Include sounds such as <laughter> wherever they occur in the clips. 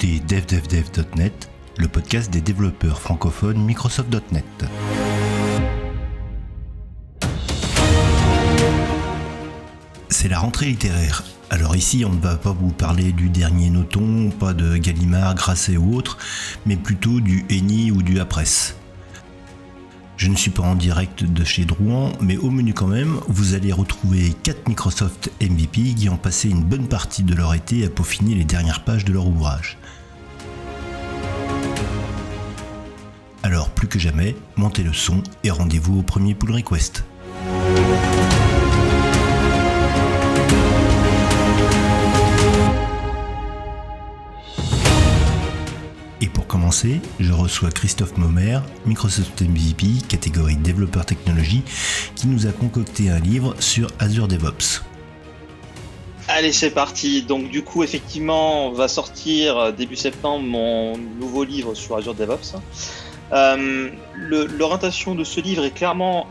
devdevdev.net, le podcast des développeurs francophones Microsoft.net. C'est la rentrée littéraire. Alors ici, on ne va pas vous parler du dernier Noton, pas de Gallimard, Grasset ou autre, mais plutôt du Eni ou du Apresse. Je ne suis pas en direct de chez Drouan, mais au menu quand même, vous allez retrouver 4 Microsoft MVP qui ont passé une bonne partie de leur été à peaufiner les dernières pages de leur ouvrage. Alors plus que jamais, montez le son et rendez-vous au premier pull request. Et pour commencer, je reçois Christophe Momer, Microsoft MVP, catégorie développeur technologie, qui nous a concocté un livre sur Azure DevOps. Allez, c'est parti. Donc, du coup, effectivement, va sortir euh, début septembre mon nouveau livre sur Azure DevOps. Euh, L'orientation de ce livre est clairement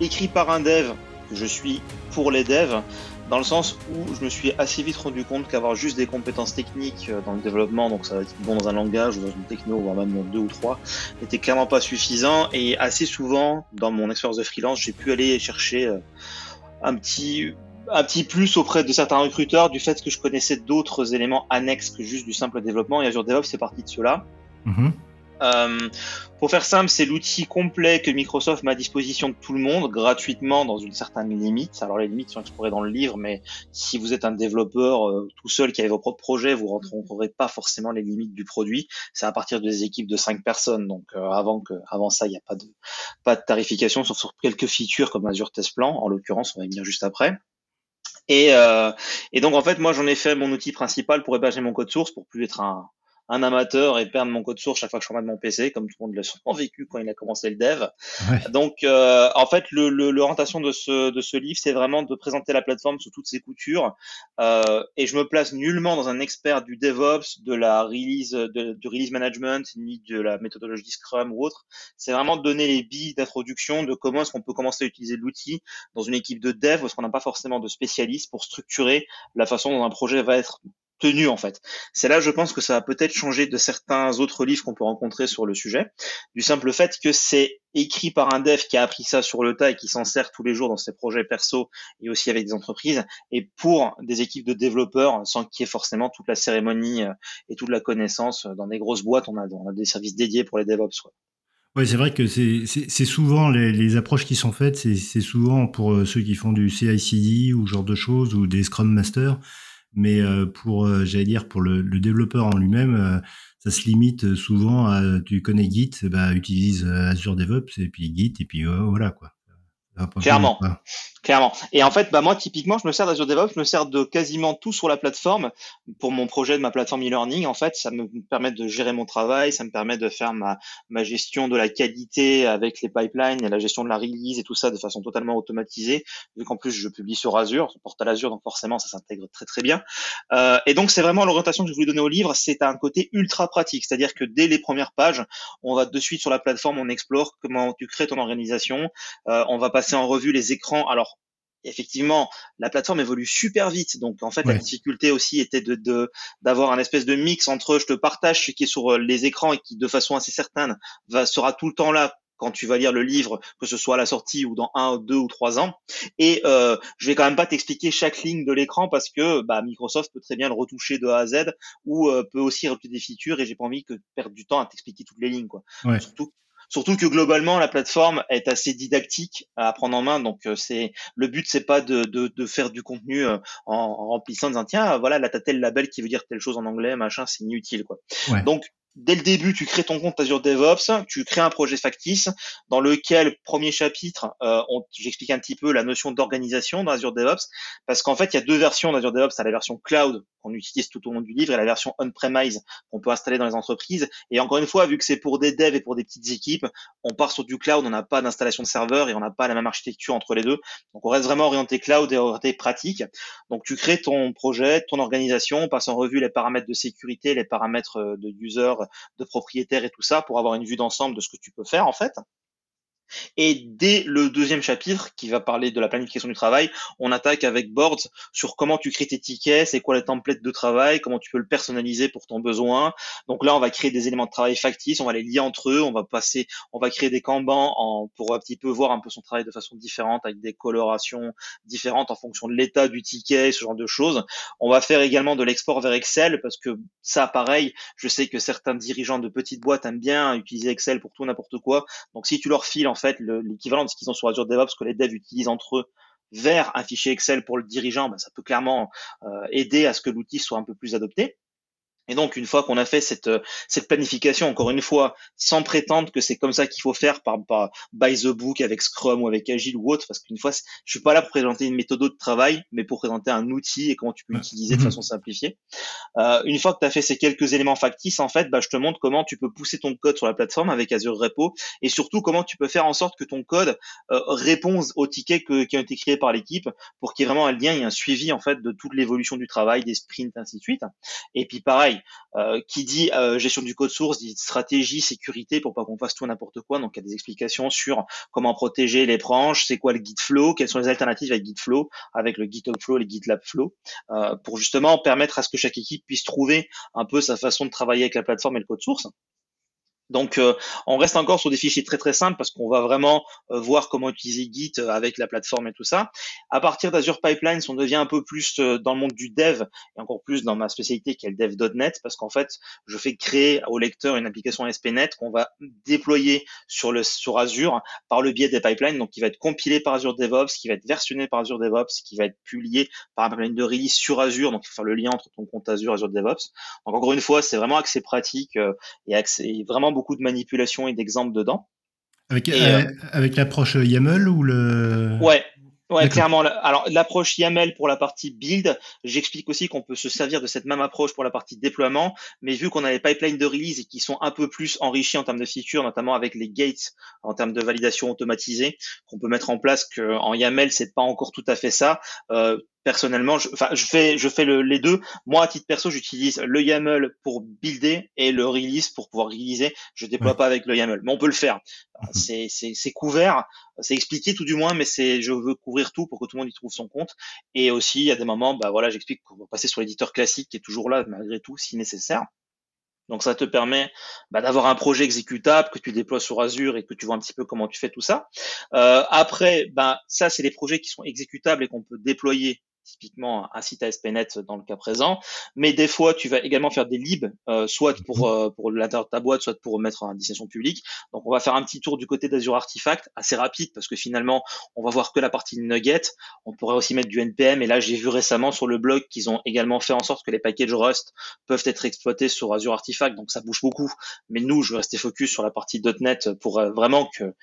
écrit par un dev, je suis pour les devs, dans le sens où je me suis assez vite rendu compte qu'avoir juste des compétences techniques euh, dans le développement, donc ça va être bon dans un langage ou dans une techno, voire même dans deux ou trois, n'était clairement pas suffisant. Et assez souvent, dans mon expérience de freelance, j'ai pu aller chercher euh, un petit un petit plus auprès de certains recruteurs du fait que je connaissais d'autres éléments annexes que juste du simple développement. Et Azure DevOps, c'est parti de cela. Mm euh, pour faire simple, c'est l'outil complet que Microsoft met à disposition de tout le monde gratuitement dans une certaine limite. Alors les limites sont explorées dans le livre, mais si vous êtes un développeur euh, tout seul qui a vos propres projets, vous rencontrerez pas forcément les limites du produit. C'est à partir des équipes de 5 personnes. Donc euh, avant que avant ça, il n'y a pas de pas de tarification sauf sur quelques features comme Azure Test Plan. En l'occurrence, on va y venir juste après. Et, euh, et donc en fait, moi j'en ai fait mon outil principal pour héberger mon code source pour plus être un, un amateur et perdre mon code source chaque fois que je remets mon PC, comme tout le monde l'a sûrement vécu quand il a commencé le dev. Donc, euh, en fait, l'orientation le, de, ce, de ce livre, c'est vraiment de présenter la plateforme sous toutes ses coutures. Euh, et je me place nullement dans un expert du DevOps, de la release, de, du release management, ni de la méthodologie Scrum ou autre. C'est vraiment de donner les billes d'introduction de comment est-ce qu'on peut commencer à utiliser l'outil dans une équipe de dev, parce qu'on n'a pas forcément de spécialistes pour structurer la façon dont un projet va être tenu en fait. C'est là, je pense que ça va peut-être changer de certains autres livres qu'on peut rencontrer sur le sujet, du simple fait que c'est écrit par un dev qui a appris ça sur le tas et qui s'en sert tous les jours dans ses projets perso et aussi avec des entreprises, et pour des équipes de développeurs sans qu'il y ait forcément toute la cérémonie euh, et toute la connaissance. Dans des grosses boîtes, on a, des services dédiés pour les DevOps. Oui, c'est vrai que c'est souvent les, les, approches qui sont faites, c'est souvent pour euh, ceux qui font du CI/CD ou genre de choses ou des Scrum Masters mais euh, pour, euh, j'allais dire, pour le, le développeur en lui-même, euh, ça se limite souvent à, tu connais Git, bah, utilise Azure DevOps et puis Git et puis voilà quoi. Clairement. Clairement. Et en fait, bah moi typiquement, je me sers d'Azure DevOps, je me sers de quasiment tout sur la plateforme pour mon projet de ma plateforme e-learning. En fait, ça me permet de gérer mon travail, ça me permet de faire ma, ma gestion de la qualité avec les pipelines et la gestion de la release et tout ça de façon totalement automatisée. Vu qu'en plus je publie sur Azure, sur portail Azure, donc forcément ça s'intègre très très bien. Euh, et donc c'est vraiment l'orientation que je voulais donner au livre, c'est un côté ultra pratique, c'est-à-dire que dès les premières pages, on va de suite sur la plateforme, on explore comment tu crées ton organisation, euh, on va passer en revue les écrans. Alors effectivement, la plateforme évolue super vite. Donc, en fait, la difficulté aussi était de d'avoir un espèce de mix entre je te partage ce qui est sur euh, les écrans et qui, de façon assez certaine, va sera tout le temps là quand tu vas lire le livre, que ce soit à la sortie ou dans un, deux ou trois ans. Et euh, je vais quand même pas t'expliquer chaque ligne de l'écran parce que bah, Microsoft peut très bien le retoucher de A à Z ou euh, peut aussi rajouter des features et j'ai pas envie que perdre du temps à t'expliquer toutes les lignes. Quoi. Surtout Surtout que globalement, la plateforme est assez didactique à prendre en main. Donc, euh, c'est le but, c'est pas de, de, de, faire du contenu euh, en, en remplissant, en disant tiens, voilà, là t'as tel label qui veut dire telle chose en anglais, machin, c'est inutile quoi. Donc dès le début, tu crées ton compte Azure DevOps, tu crées un projet factice dans lequel, premier chapitre, euh, j'explique un petit peu la notion d'organisation dans Azure DevOps, parce qu'en fait, il y a deux versions d'Azure DevOps. Tu la version cloud qu'on utilise tout au long du livre et la version on-premise qu'on peut installer dans les entreprises. Et encore une fois, vu que c'est pour des devs et pour des petites équipes, on part sur du cloud, on n'a pas d'installation de serveur et on n'a pas la même architecture entre les deux. Donc, on reste vraiment orienté cloud et orienté pratique. Donc, tu crées ton projet, ton organisation, on passe en revue les paramètres de sécurité, les paramètres de user, de propriétaire et tout ça pour avoir une vue d'ensemble de ce que tu peux faire en fait. Et dès le deuxième chapitre, qui va parler de la planification du travail, on attaque avec Boards sur comment tu crées tes tickets, c'est quoi les templates de travail, comment tu peux le personnaliser pour ton besoin. Donc là, on va créer des éléments de travail factices, on va les lier entre eux, on va passer, on va créer des kanbans en, pour un petit peu voir un peu son travail de façon différente, avec des colorations différentes en fonction de l'état du ticket, ce genre de choses. On va faire également de l'export vers Excel, parce que ça, pareil, je sais que certains dirigeants de petites boîtes aiment bien utiliser Excel pour tout n'importe quoi. Donc si tu leur files en fait l'équivalent de ce qu'ils ont sur Azure DevOps que les devs utilisent entre eux vers un fichier Excel pour le dirigeant, ben, ça peut clairement euh, aider à ce que l'outil soit un peu plus adopté. Et donc, une fois qu'on a fait cette, euh, cette planification, encore une fois, sans prétendre que c'est comme ça qu'il faut faire par, par by the book avec Scrum ou avec Agile ou autre, parce qu'une fois, je suis pas là pour présenter une méthode de travail, mais pour présenter un outil et comment tu peux l'utiliser de mhm. façon simplifiée. Euh, une fois que tu as fait ces quelques éléments factices, en fait, bah, je te montre comment tu peux pousser ton code sur la plateforme avec Azure Repo et surtout comment tu peux faire en sorte que ton code euh, réponde aux tickets qui ont été créés par l'équipe pour qu'il y ait vraiment un lien et un suivi, en fait, de toute l'évolution du travail, des sprints, ainsi de suite. Et puis, pareil, euh, qui dit euh, gestion du code source, dit stratégie, sécurité pour pas qu'on fasse tout n'importe quoi. Donc il y a des explications sur comment protéger les branches, c'est quoi le Git Flow, quelles sont les alternatives avec Git Flow, avec le GitHub Flow, les GitLab Flow, euh, pour justement permettre à ce que chaque équipe puisse trouver un peu sa façon de travailler avec la plateforme et le code source. Donc, euh, on reste encore sur des fichiers très très simples parce qu'on va vraiment euh, voir comment utiliser Git euh, avec la plateforme et tout ça. À partir d'Azure Pipelines, on devient un peu plus dans le monde du dev et encore plus dans ma spécialité qui est le dev.net parce qu'en fait, je fais créer au lecteur une application ASP.NET qu'on va déployer sur le sur Azure par le biais des pipelines, donc qui va être compilé par Azure DevOps, qui va être versionné par Azure DevOps, qui va être publié par un pipeline de release sur Azure, donc il faut faire le lien entre ton compte Azure et Azure DevOps. Donc encore une fois, c'est vraiment accès pratique et, vraiment beaucoup de manipulation et d'exemples dedans. Avec, euh, avec l'approche YAML ou le... Ouais, Ouais, clairement. Alors, l'approche YAML pour la partie build, j'explique aussi qu'on peut se servir de cette même approche pour la partie déploiement, mais vu qu'on a les pipelines de release et qui sont un peu plus enrichis en termes de features, notamment avec les gates en termes de validation automatisée, qu'on peut mettre en place qu'en YAML, c'est pas encore tout à fait ça. Euh, personnellement, je, enfin, je fais, je fais les deux. Moi, à titre perso, j'utilise le YAML pour builder et le release pour pouvoir réaliser. Je déploie pas avec le YAML, mais on peut le faire. Mhm. C'est, c'est, c'est couvert, c'est expliqué tout du moins, mais c'est, je veux couvrir tout pour que tout le monde y trouve son compte. Et aussi, il y a des moments, bah voilà, j'explique qu'on va passer sur l'éditeur classique qui est toujours là malgré tout, si nécessaire. Donc ça te permet bah, d'avoir un projet exécutable que tu déploies sur Azure et que tu vois un petit peu comment tu fais tout ça. Euh, après, bah, ça c'est les projets qui sont exécutables et qu'on peut déployer typiquement un site ASP.NET dans le cas présent. Mais des fois, tu vas également faire des libs, euh, soit pour, mhm. euh, pour l'intérieur de ta boîte, soit pour mettre en destination publique. Donc, on va faire un petit tour du côté d'Azure Artifact, assez rapide, parce que finalement, on va voir que la partie Nugget. On pourrait aussi mettre du NPM. Et là, j'ai vu récemment sur le blog qu'ils ont également fait en sorte que les packages Rust peuvent être exploités sur Azure Artifact. Donc, ça bouge beaucoup. Mais nous, je vais rester focus sur la partie .NET pour euh, vraiment que,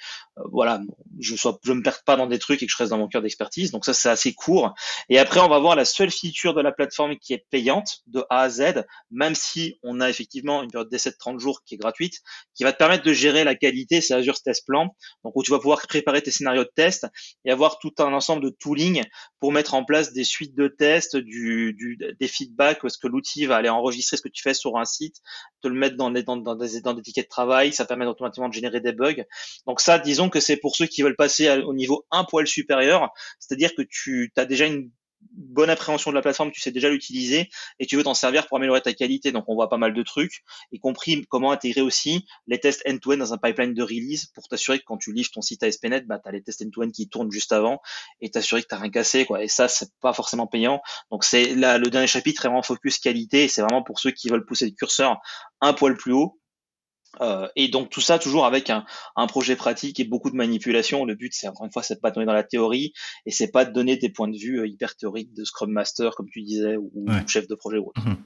voilà, je sois, je me perde pas dans des trucs et que je reste dans mon cœur d'expertise. Donc, ça, c'est assez court. Et après, après, on va voir la seule feature de la plateforme qui est payante de A à Z, même si on a effectivement une période d'essai de 30 jours qui est gratuite, qui va te permettre de gérer la qualité, c'est Azure Test Plan, donc où tu vas pouvoir préparer tes scénarios de test et avoir tout un ensemble de tooling pour mettre en place des suites de tests, du, des feedbacks, parce que l'outil va aller enregistrer ce que tu fais sur un site, te le mettre dans, des, dans, des, dans des tickets de travail, ça permet automatiquement de générer des bugs. Donc ça, disons que c'est pour ceux qui veulent passer au niveau un poil supérieur, c'est-à-dire que tu as déjà une bonne appréhension de la plateforme, tu sais déjà l'utiliser et tu veux t'en servir pour améliorer ta qualité. Donc on voit pas mal de trucs, y compris comment intégrer aussi les tests end-to-end dans un pipeline de release pour t'assurer que quand tu livres ton site à SPNet, bah, tu as les tests end-to-end qui tournent juste avant et t'assurer que tu rien cassé. Quoi. Et ça, c'est pas forcément payant. Donc c'est là le dernier chapitre est vraiment focus qualité. C'est vraiment pour ceux qui veulent pousser le curseur un poil plus haut euh, et donc tout ça toujours avec un, un, projet pratique et beaucoup de manipulation. Le but, c'est encore une fois, c'est pas de donner dans la théorie et c'est pas de donner des points de vue euh, hyper théoriques de Scrum Master, comme tu disais, ou, chef de projet ou autre. Mhm.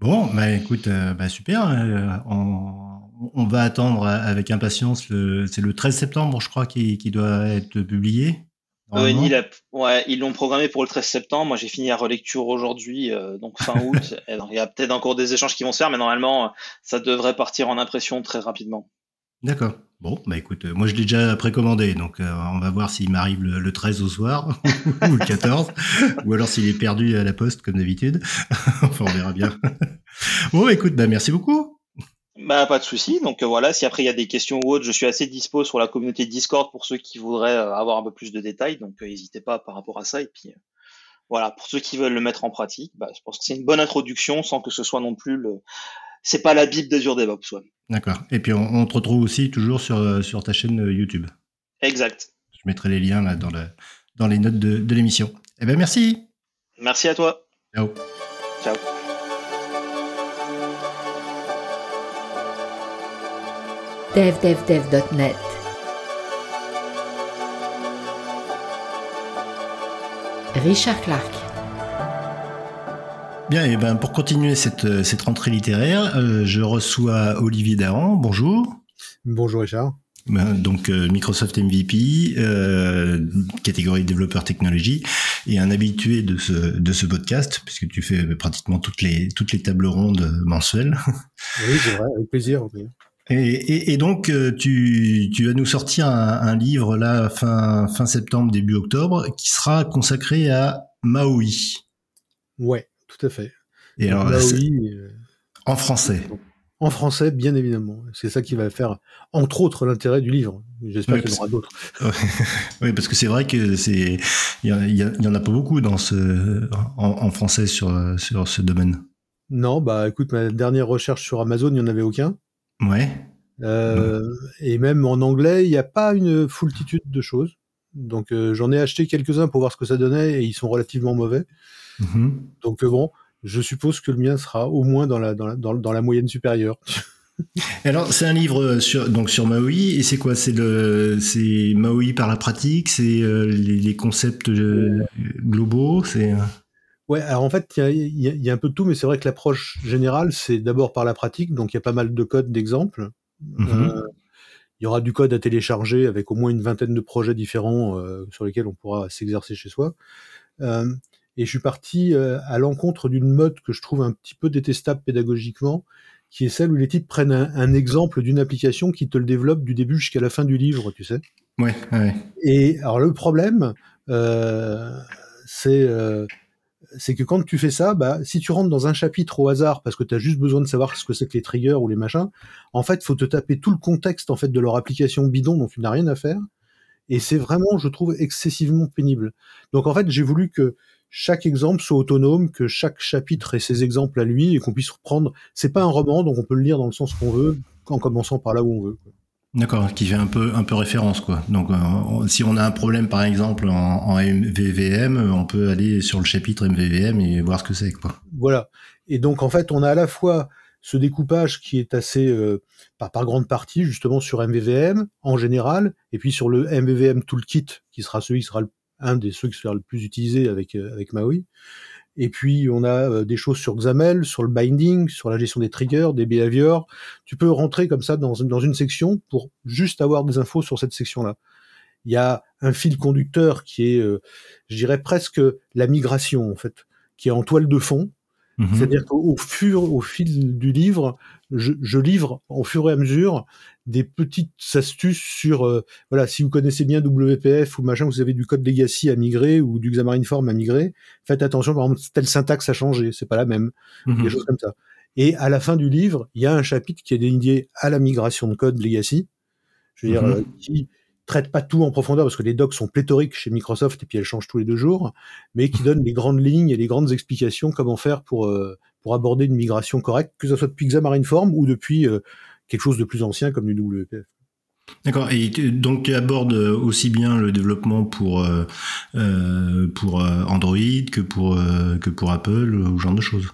Bon, bah écoute, euh, bah, super. on, on, va attendre avec impatience. C'est le 13 septembre, je crois, qui, qui doit être publié. Euh, ouais, ils l'ont programmé pour le 13 septembre. Moi, j'ai fini la relecture aujourd'hui, euh, donc fin <laughs> août. il y a peut-être encore des échanges qui vont se faire, mais normalement, ça devrait partir en impression très rapidement. D'accord. Bon, bah écoute, euh, moi je l'ai déjà précommandé, donc on va voir s'il m'arrive le, 13 au soir <laughs> ou le 14, ou alors s'il est perdu à la poste comme d'habitude. <laughs> enfin, on verra bien. bon, bah, écoute, bah merci beaucoup. Bah, pas de souci. Donc voilà, si après il y a des questions ou autres, je suis assez dispo sur la communauté Discord pour ceux qui voudraient avoir un peu plus de détails. Donc n'hésitez pas par rapport à ça. Et puis voilà, pour ceux qui veulent le mettre en pratique, bah, je pense que c'est une bonne introduction sans que ce soit non plus le. C'est pas la Bible d'Azure DevOps. Ouais. D'accord. Et puis on, te retrouve aussi toujours sur, sur ta chaîne YouTube. Exact. Je mettrai les liens là dans, le, dans les notes de, de l'émission. Eh bien, merci. Merci à toi. Ciao. Ciao. devdevdev.net Richard Clark. Bien, et ben pour continuer cette, cette rentrée littéraire, euh, je reçois Olivier Dahan. Bonjour. Bonjour Richard. Ben, donc euh, Microsoft MVP, euh, catégorie développeur technologie, et un habitué de ce, de ce podcast, puisque tu fais pratiquement toutes les, toutes les tables rondes mensuelles. Oui, c'est vrai, avec plaisir. Et, et, donc, euh, tu, tu vas nous sortir un, un, livre là fin, fin septembre, début octobre, qui sera consacré à Maui. Ouais, tout à fait. Et alors, Maui, en français. En français, bien évidemment. C'est ça qui va faire, entre autres, l'intérêt du livre. J'espère qu'il y en aura d'autres. <laughs> oui, parce que c'est vrai que c'est, il y, en a pas beaucoup dans ce, en, français sur, sur ce domaine. Non, bah écoute, ma dernière recherche sur Amazon, il n'y en avait aucun. Ouais. Euh, et même en anglais, il n'y a pas une foultitude de choses. Donc euh, j'en ai acheté quelques-uns pour voir ce que ça donnait et ils sont relativement mauvais. Mm-hmm. Donc euh, bon, je suppose que le mien sera au moins dans la, dans la, dans, la moyenne supérieure. <laughs> Alors, c'est un livre sur, donc sur Maui, et c'est quoi? C'est Maui par la pratique, c'est euh, les, concepts euh, globaux, c'est. Euh ouais, alors en fait, il y, y a, un peu de tout, mais c'est vrai que l'approche générale, c'est d'abord par la pratique, donc il y a pas mal de codes d'exemples. Mm-hmm. il y aura du code à télécharger avec au moins une vingtaine de projets différents sur lesquels on pourra s'exercer chez soi. Et je suis parti euh, à l'encontre d'une mode que je trouve un petit peu détestable pédagogiquement, qui est celle où les types prennent un, exemple d'une application qui te le développe du début jusqu'à la fin du livre, tu sais. Ouais, ouais. Et alors le problème, euh, c'est euh, c'est que quand tu fais ça, bah, si tu rentres dans un chapitre au hasard parce que tu as juste besoin de savoir ce que c'est que les triggers ou les machins, en fait, faut te taper tout le contexte en fait de leur application bidon dont tu n'as rien à faire. Et c'est vraiment, je trouve, excessivement pénible. Donc en fait, j'ai voulu que chaque exemple soit autonome, que chaque chapitre ait ses exemples à lui et qu'on puisse reprendre. C'est pas un roman, donc on peut le lire dans le sens qu'on veut, en commençant par là où on veut. D'accord, qui fait un peu un peu référence quoi. Donc euh, si on a un problème par exemple en, MVVM, on peut aller sur le chapitre MVVM et voir ce que c'est quoi. Voilà. Et donc en fait, on a à la fois ce découpage qui est assez euh, par, par, grande partie justement sur MVVM en général, et puis sur le MVVM Toolkit qui sera celui qui sera le un des ceux qui sera le plus utilisé avec, euh, avec Maui. Et puis, on a euh, des choses sur XAML, sur le binding, sur la gestion des triggers, des behaviors. Tu peux rentrer comme ça dans, une section pour juste avoir des infos sur cette section-là. Il y a un fil conducteur qui est, euh, je dirais presque la migration, en fait, qui est en toile de fond. Mhm. C'est-à-dire qu'au fur, au fil du livre, je, je, livre au fur et à mesure des petites astuces sur, euh, voilà, si vous connaissez bien WPF ou machin, vous avez du code legacy à migrer ou du Xamarin Form à migrer, faites attention, par exemple, telle syntaxe a changé, c'est pas la même, mhm. des choses comme ça. Et à la fin du livre, il y a un chapitre qui est dédié à la migration de code legacy, je veux dire, mhm. euh, qui traite pas tout en profondeur parce que les docs sont pléthoriques chez Microsoft et puis elles changent tous les deux jours, mais qui donne les grandes lignes et les grandes explications comment faire pour euh, pour aborder une migration correcte, que ce soit depuis Xamarin Form ou depuis quelque chose de plus ancien comme du WPF. D'accord. Et donc tu abordes aussi bien le développement pour euh, euh, pour euh, Android que pour que pour Apple ou ce genre de choses.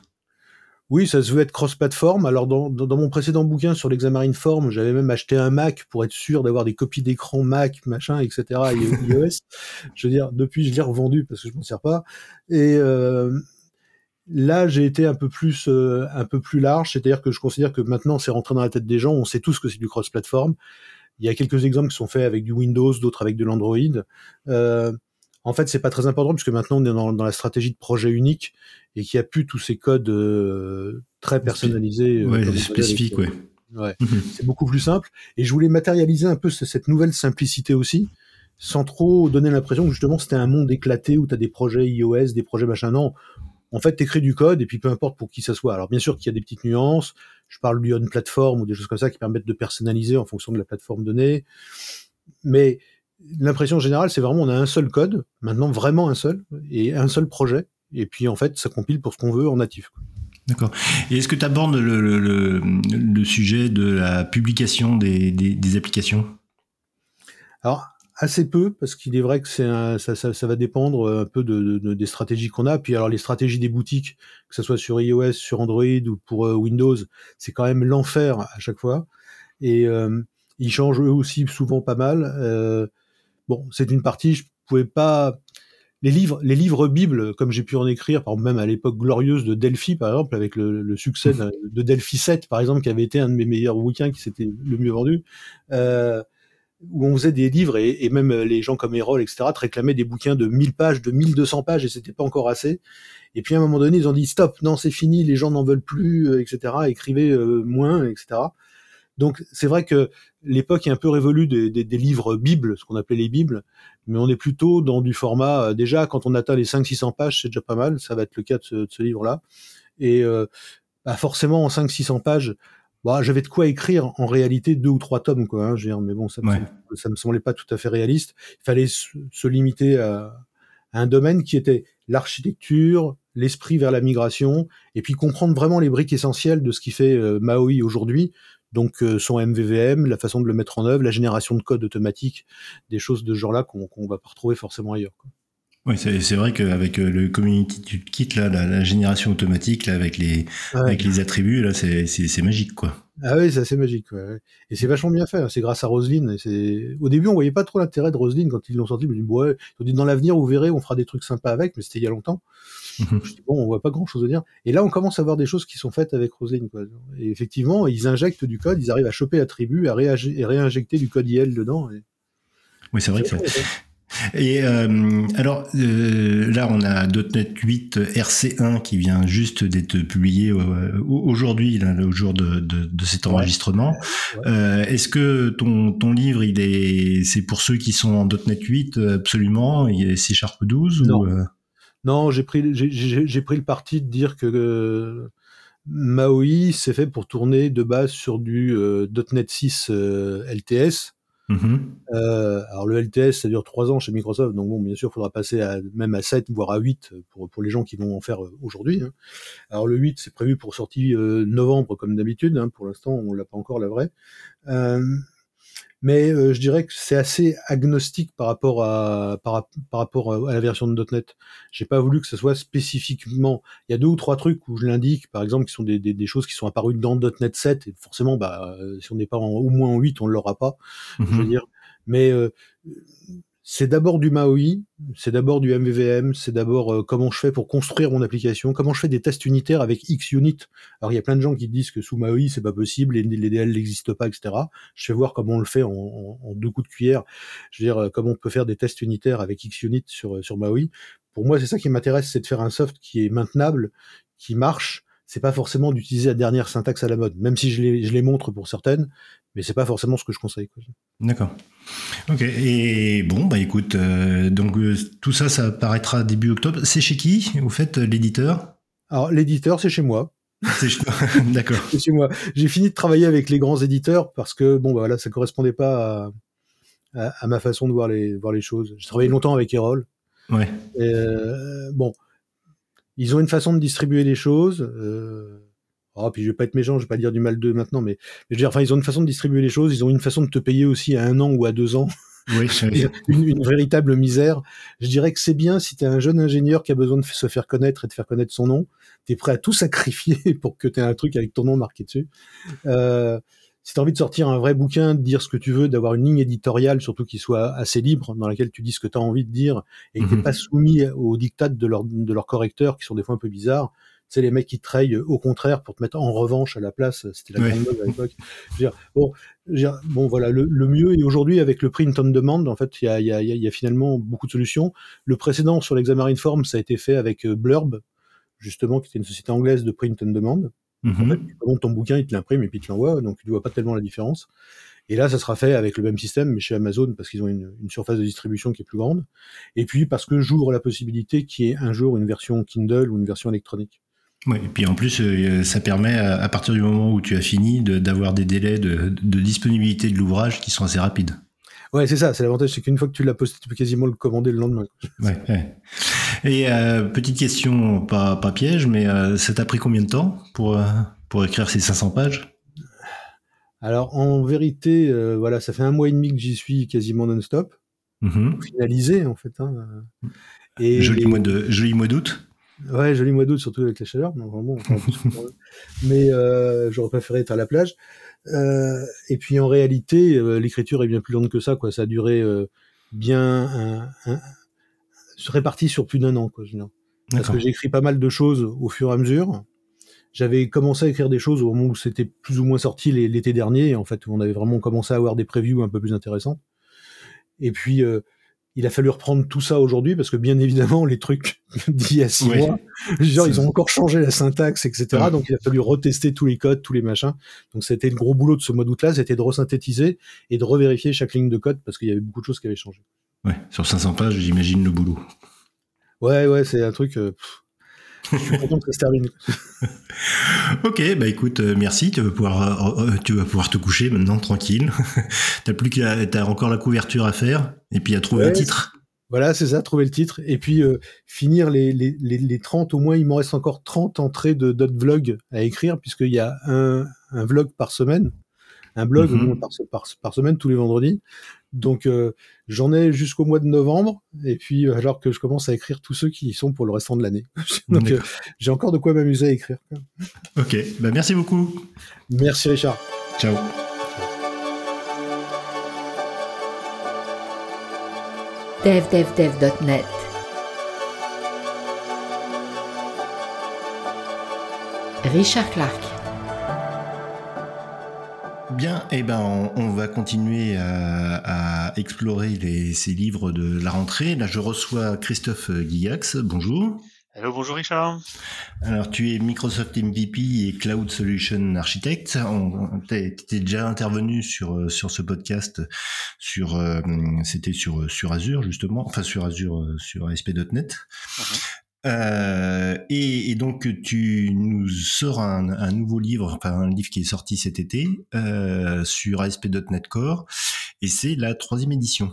Oui, ça se veut être cross-platform. Alors dans, dans, mon précédent bouquin sur l'Examarin Form, j'avais même acheté un Mac pour être sûr d'avoir des copies d'écran Mac, machin, etc. <laughs> iOS. je veux dire, depuis je l'ai revendu parce que je m'en sers pas. Et Là, j'ai été un peu plus euh, un peu plus large, c'est-à-dire que je considère que maintenant c'est rentré dans la tête des gens, on sait tous que c'est du cross-platform. Il y a quelques exemples qui sont faits avec du Windows, d'autres avec de l'Android. Euh, en fait, c'est pas très important puisque maintenant on est dans, dans la stratégie de projet unique et qu'il n'y a plus tous ces codes euh, très personnalisés, euh, ouais, spécifiques, ouais. ouais. Mhm. c'est beaucoup plus simple. Et je voulais matérialiser un peu cette nouvelle simplicité aussi, sans trop donner l'impression que justement c'était un monde éclaté où tu as des projets iOS, des projets machin. Non, en fait, tu écris du code et puis peu importe pour qui ça soit. Alors bien sûr qu'il y a des petites nuances. je parle du on-platform ou des choses comme ça qui permettent de personnaliser en fonction de la plateforme donnée. Mais l'impression générale, c'est vraiment on a un seul code, maintenant vraiment un seul, et un seul projet. Et puis en fait, ça compile pour ce qu'on veut en natif. D'accord. Et est-ce que tu abordes le, le, le, sujet de la publication des, des, des applications? Alors, assez peu, parce qu'il est vrai que c'est ça, ça, ça, va dépendre un peu de, de, des stratégies qu'on a. Puis alors les stratégies des boutiques, que ce soit sur iOS, sur Android ou pour euh, Windows, c'est quand même l'enfer à chaque fois. Et euh, ils changent eux aussi souvent pas mal. Euh, bon, c'est une partie, je pouvais pas... Les livres, les livres bibles, comme j'ai pu en écrire, par exemple, même à l'époque glorieuse de Delphi, par exemple, avec le, le succès mmh. de Delphi 7, par exemple, qui avait été un de mes meilleurs bouquins, qui s'était le mieux vendu, euh, où on faisait des livres et, et, même les gens comme Erol, etc., réclamaient des bouquins de 1000 pages, de 1200 pages et c'était pas encore assez. Et puis à un moment donné, ils ont dit stop, non, c'est fini, les gens n'en veulent plus, euh, etc., écrivez euh, moins, etc. Donc c'est vrai que l'époque est un peu révolue des, des, des livres bibles, ce qu'on appelait les bibles, mais on est plutôt dans du format, euh, déjà quand on atteint les 500-600 pages, c'est déjà pas mal, ça va être le cas de ce, de ce livre-là. Et euh, bah forcément en 500-600 pages, bah, j'avais de quoi écrire en réalité deux ou trois tomes, quoi. Hein, dire, mais bon, ça, ouais. me, ça me semblait pas tout à fait réaliste. Il fallait se, se limiter à, à, un domaine qui était l'architecture, l'esprit vers la migration, et puis comprendre vraiment les briques essentielles de ce qui fait euh, Maui aujourd'hui. Donc euh, son MVVM, la façon de le mettre en œuvre, la génération de code automatique, des choses de ce genre-là qu'on qu va pas retrouver forcément ailleurs. Quoi. Oui, c'est vrai qu'avec euh, le Community Kit, là, la, la, génération automatique, là, avec les, ouais. avec les attributs, là, c'est magique, quoi. Ah oui, c'est assez magique, ouais. Et c'est vachement bien fait. Hein. C'est grâce à Roseline. Au début, on voyait pas trop l'intérêt de Roseline quand ils l'ont sorti. Mais ouais, ils ont dit dans l'avenir, vous verrez, on fera des trucs sympas avec, mais c'était il y a longtemps. Mm-hmm. Je dis, bon, on voit pas grand chose à dire. Et là, on commence à voir des choses qui sont faites avec Roseline, quoi. Et effectivement, ils injectent du code, ils arrivent à choper l'attribut, à réinjecter du code IL dedans. Et... Oui, c'est vrai que et euh, alors euh, là, on a .NET 8 RC1 qui vient juste d'être publié euh, aujourd'hui, au jour de, de, de cet enregistrement. Ouais. Euh, Est-ce que ton, ton livre, il est, c'est pour ceux qui sont en .NET 8 absolument, c'est Sharp 12 Non, ou, non j'ai pris, j'ai pris le parti de dire que Maui c'est fait pour tourner de base sur du .NET 6 LTS Mmh. Euh, alors le LTS, ça dure trois ans chez Microsoft, donc bon, bien sûr, il faudra passer à, même à 7, voire à 8 pour, pour les gens qui vont en faire euh, aujourd'hui. Hein. Alors le 8, c'est prévu pour sortie euh, novembre, comme d'habitude. Hein. Pour l'instant, on l'a pas encore, la vraie. Euh, mais euh, je dirais que c'est assez agnostique par rapport à par, par, rapport à la version de .NET. J'ai pas voulu que ce soit spécifiquement. Il y a deux ou trois trucs où je l'indique, par exemple, qui sont des, des, des, choses qui sont apparues dans .NET 7 et forcément, bah, si on n'est pas en, au moins en 8, on l'aura pas. Mm -hmm. Je veux dire, mais euh, c'est d'abord du MAUI, c'est d'abord du MVVM, c'est d'abord euh, comment je fais pour construire mon application, comment je fais des tests unitaires avec Xunit. Alors il y a plein de gens qui disent que sous MAUI c'est pas possible, les, les DL n'existent pas, etc. Je fais voir comment on le fait en, deux coups de cuillère. Je veux dire euh, comment on peut faire des tests unitaires avec Xunit sur euh, sur MAUI. Pour moi c'est ça qui m'intéresse, c'est de faire un soft qui est maintenable, qui marche. C'est pas forcément d'utiliser la dernière syntaxe à la mode, même si je les montre pour certaines, mais c'est pas forcément ce que je conseille. D'accord. Ok. Et bon, bah écoute, euh, donc euh, tout ça, ça apparaîtra début octobre. C'est chez qui Vous faites l'éditeur? Alors l'éditeur, c'est chez moi. C'est chez... <laughs> D'accord. c'est chez moi. J'ai fini de travailler avec les grands éditeurs parce que bon, bah voilà, ça correspondait pas à, à, à ma façon de voir les voir les choses. J'ai travaillé longtemps avec Erol. Ouais. Et, euh, bon, ils ont une façon de distribuer les choses. Euh, Oh, puis je vais pas être méchant, je vais pas dire du mal d'eux maintenant, mais, mais je veux dire, enfin, ils ont une façon de distribuer les choses, ils ont une façon de te payer aussi à un an ou à deux ans. Oui, <laughs> une, une, véritable misère. Je dirais que c'est bien si tu es un jeune ingénieur qui a besoin de se faire connaître et de faire connaître son nom, tu es prêt à tout sacrifier <laughs> pour que tu aies un truc avec ton nom marqué dessus. Euh, si tu as envie de sortir un vrai bouquin, de dire ce que tu veux, d'avoir une ligne éditoriale, surtout qui soit assez libre, dans laquelle tu dis ce que tu as envie de dire, et que tu pas soumis aux dictats de leurs de leur correcteurs, qui sont des fois un peu bizarres, c'est les mecs qui trahissent au contraire pour te mettre en revanche à la place. C'était la ouais. grande mode à l'époque. Bon, bon, voilà, le, le mieux. Et aujourd'hui, avec le print on demand, en fait, il y a, y, a, y a, finalement beaucoup de solutions. Le précédent sur l'Examarin Form, ça a été fait avec euh, Blurb, justement, qui était une société anglaise de print on demand. Mm -hmm. En fait, tu commandes ton bouquin, il te l'imprime et puis te l'envoie, donc tu ne vois pas tellement la différence. Et là, ça sera fait avec le même système, mais chez Amazon, parce qu'ils ont une, une, surface de distribution qui est plus grande. Et puis, parce que j'ouvre la possibilité qu'il y ait un jour une version Kindle ou une version électronique. Oui, et puis en plus, ça permet, à, partir du moment où tu as fini, d'avoir des délais de, de disponibilité de l'ouvrage qui sont assez rapides. Ouais, c'est ça. C'est l'avantage, c'est qu'une fois que tu l'as posté, tu peux quasiment le commander le lendemain. Ouais, ouais. Et euh, petite question, pas, pas piège, mais euh, ça t'a pris combien de temps pour, euh, pour écrire ces 500 pages? Alors, en vérité, voilà, ça fait un mois et demi que j'y suis quasiment non-stop. Mm-hmm. Finalisé, en fait. Hein. Et, joli, mois de, joli mois d'août Ouais, joli mois d'août, surtout avec la chaleur. mais j'aurais préféré être à la plage. Euh, et puis en réalité, euh, l'écriture est bien plus longue que ça. Quoi. Ça a duré euh, bien un, un, réparti sur plus d'un an. Quoi, Parce que j'ai écrit pas mal de choses au fur et à mesure. J'avais commencé à écrire des choses au moment où c'était plus ou moins sorti l'été dernier. En fait, on avait vraiment commencé à avoir des previews un peu plus intéressantes. Et puis, il a fallu reprendre tout ça aujourd'hui parce que bien évidemment les trucs <laughs> d'il y a six mois, genre, ils ont encore changé la syntaxe, etc. Donc il a fallu retester tous les codes, tous les machins. Donc c'était le gros boulot de ce mois d'août-là, c'était de resynthétiser et de revérifier chaque ligne de code parce qu'il y avait beaucoup de choses qui avaient changé. Ouais, sur 500 pages, j'imagine le boulot. Ouais, ouais, c'est un truc. Euh, je suis content que ça se termine. <laughs> ok, bah écoute, euh, merci. Tu vas pouvoir, euh, tu vas pouvoir te coucher maintenant tranquille. <laughs> t'as plus qu'à, t'as encore la couverture à faire et puis à trouver un titre. Voilà, c'est ça, trouver le titre et puis euh, finir les, les, les, 30, au moins il m'en reste encore 30 entrées de d'autres vlogs à écrire puisqu'il y a un, un vlog par semaine, un blog mhm. par, par, par, semaine tous les vendredis. Donc euh, j'en ai jusqu'au mois de novembre, et puis euh, alors que je commence à écrire tous ceux qui y sont pour le restant de l'année. <laughs> Donc euh, j'ai encore de quoi m'amuser à écrire. Ok, bah merci beaucoup. Merci Richard. Ciao. devdevdev.net Richard Clark eh ben, on, va continuer à, explorer ces livres de la rentrée. Là, je reçois Christophe Guillax. Bonjour. Hello, bonjour Richard. Alors, tu es Microsoft MVP et Cloud Solution Architect. Tu étais déjà intervenu sur, sur ce podcast, sur, euh, c'était sur, sur Azure, justement, enfin sur Azure, euh, sur ASP.NET. Euh, et, donc tu nous sors un, nouveau livre, enfin un livre qui est sorti cet été euh, sur ASP.NET Core, et c'est la troisième édition.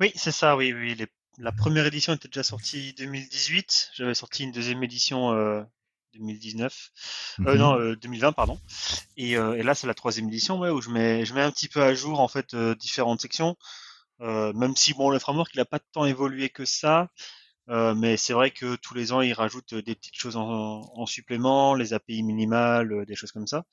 Oui, c'est ça, oui, oui. la première édition était déjà sortie 2018, j'avais sorti une deuxième édition 2019, euh, mhm. non 2020 pardon, et, là c'est la troisième édition où je mets, je mets un petit peu à jour en fait différentes sections. même si bon le framework il a pas tant évolué que ça, euh, mais c'est vrai que tous les ans, ils rajoutent des petites choses en, supplément, les API minimales, euh, des choses comme ça.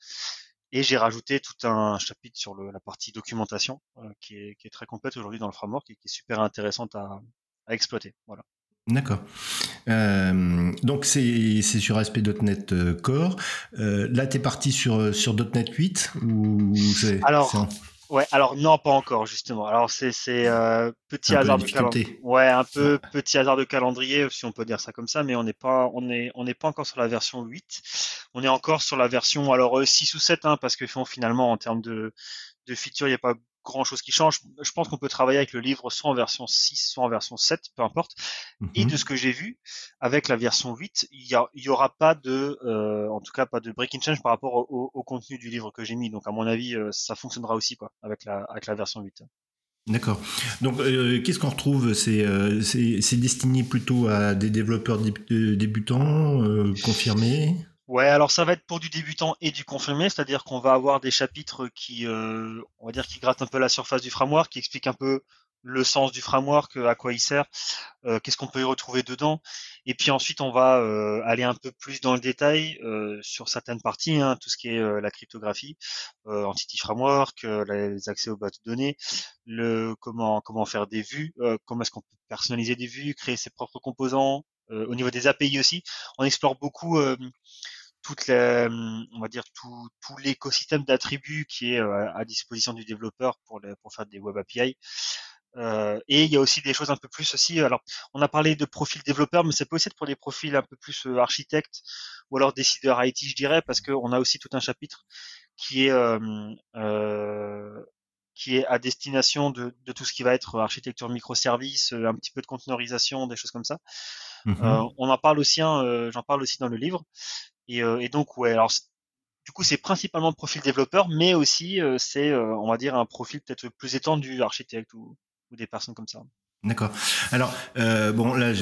Et j'ai rajouté tout un chapitre sur la partie documentation euh, qui, est, très complète aujourd'hui dans le framework et qui est super intéressante à, exploiter. Voilà. D'accord. donc c'est sur ASP.NET Core. là, tu es parti sur, sur .NET 8 ou Alors, Ouais, alors non, pas encore justement. Alors c'est c'est euh, petit hasard de calendrier. Ouais, un peu petit hasard de calendrier, si on peut dire ça comme ça, mais on n'est pas on est on n'est pas encore sur la version 8. On est encore sur la version alors 6 euh, ou 7 hein, parce que finalement en termes de de features, il n'y a pas grand chose qui change. Je pense qu'on peut travailler avec le livre soit en version 6, soit en version 7, peu importe. Et mhm. de ce que j'ai vu, avec la version 8, il y, y aura pas de, euh, en tout cas pas de breaking change par rapport au, contenu du livre que j'ai mis. Donc à mon avis, euh, ça fonctionnera aussi quoi, avec la, avec la version 8. D'accord. Donc, euh, qu'est-ce qu'on retrouve? C'est c'est destiné plutôt à des développeurs débutants, confirmés? Ouais, alors ça va être pour du débutant et du confirmé, c'est-à-dire qu'on va avoir des chapitres qui, euh, on va dire, qui grattent un peu la surface du framework, qui expliquent un peu le sens du framework, à quoi il sert, euh, qu'est-ce qu'on peut y retrouver dedans. Et puis ensuite, on va euh, aller un peu plus dans le détail sur certaines parties, hein, tout ce qui est la cryptographie, Entity Framework, les accès aux bases de données, le comment comment faire des vues, comment est-ce qu'on peut personnaliser des vues, créer ses propres composants. au niveau des API aussi, on explore beaucoup toute on va dire tout, tout l'écosystème d'attributs qui est euh, à disposition du développeur pour, pour faire des web API. Euh, et il y a aussi des choses un peu plus aussi. Alors, on a parlé de profil développeur, mais c'est peut être pour des profils un peu plus euh, architectes ou alors décideurs IT, je dirais, parce qu'on a aussi tout un chapitre qui est euh, qui est à destination de, de, tout ce qui va être architecture microservices, un petit peu de conteneurisation, des choses comme ça. Mhm. on en parle aussi, hein, j'en parle aussi dans le livre. Et, et donc ouais, alors du coup, c'est principalement le profil développeur, mais aussi c'est, on va dire, un profil peut-être plus étendu, architecte ou, ou des personnes comme ça. D'accord. Alors, euh, bon, là,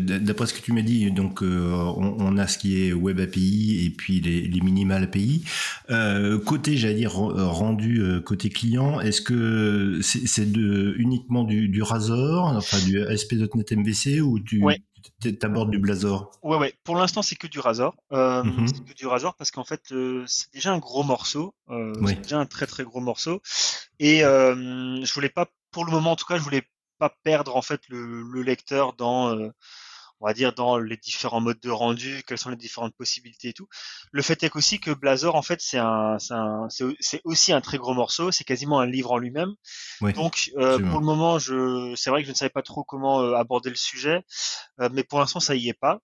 d'après ce que tu m'as dit, donc, euh, on, a ce qui est Web API et puis les, les minimal API. Euh, côté, j'allais dire, rendu côté client, est-ce que c'est uniquement du, du Razor, enfin du ASP.NET MVC ou tu abordes du Blazor Ouais, ouais. Pour l'instant, c'est que du Razor. Mm-hmm. C'est que du Razor parce qu'en fait, c'est déjà un gros morceau. C'est déjà un très très gros morceau. Et je voulais pas, pour le moment en tout cas, je voulais pas perdre en fait le, le lecteur dans euh, on va dire dans les différents modes de rendu, quelles sont les différentes possibilités et tout. Le fait est aussi que Blazor en fait c'est un c'est aussi un très gros morceau, c'est quasiment un livre en lui-même. Donc euh, pour le moment je c'est vrai que je ne savais pas trop comment euh, aborder le sujet, euh, mais pour l'instant ça y est pas.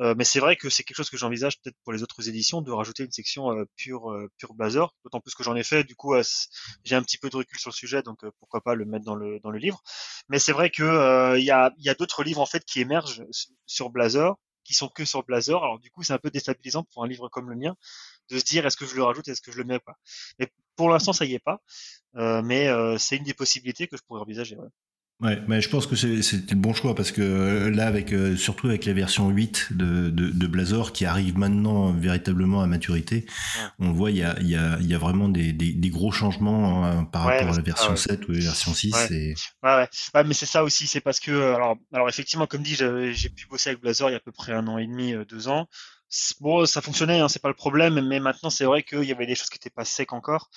Euh, mais c'est vrai que c'est quelque chose que j'envisage peut-être pour les autres éditions de rajouter une section euh, pure euh, pure Blazor, d'autant plus que j'en ai fait. Du coup, j'ai un petit peu de recul sur le sujet, donc pourquoi pas le mettre dans le dans le livre. Mais c'est vrai que il y a il y a d'autres livres en fait qui émergent sur Blazor, qui sont que sur Blazor. Alors du coup, c'est un peu déstabilisant pour un livre comme le mien de se dire est-ce que je le rajoute, est-ce que je le mets pas. Mais pour l'instant, ça y est pas. mais c'est une des possibilités que je pourrais envisager. Ouais. Ouais, mais je pense que c'était le bon choix parce que euh, là, avec euh, surtout avec la version 8 de, de, de, Blazor qui arrive maintenant véritablement à maturité, on voit il y a, y, a, y a vraiment des, des, des gros changements hein, par rapport à la version 7 ou la version 6. Ouais, ouais, ouais. mais c'est ça aussi, c'est parce que alors, alors effectivement, comme dit, j'ai pu bosser avec Blazor il y a à peu près un an et demi, euh, deux ans bon, ça fonctionnait, hein, c'est pas le problème, mais maintenant c'est vrai qu'il y avait des choses qui étaient pas secs encore.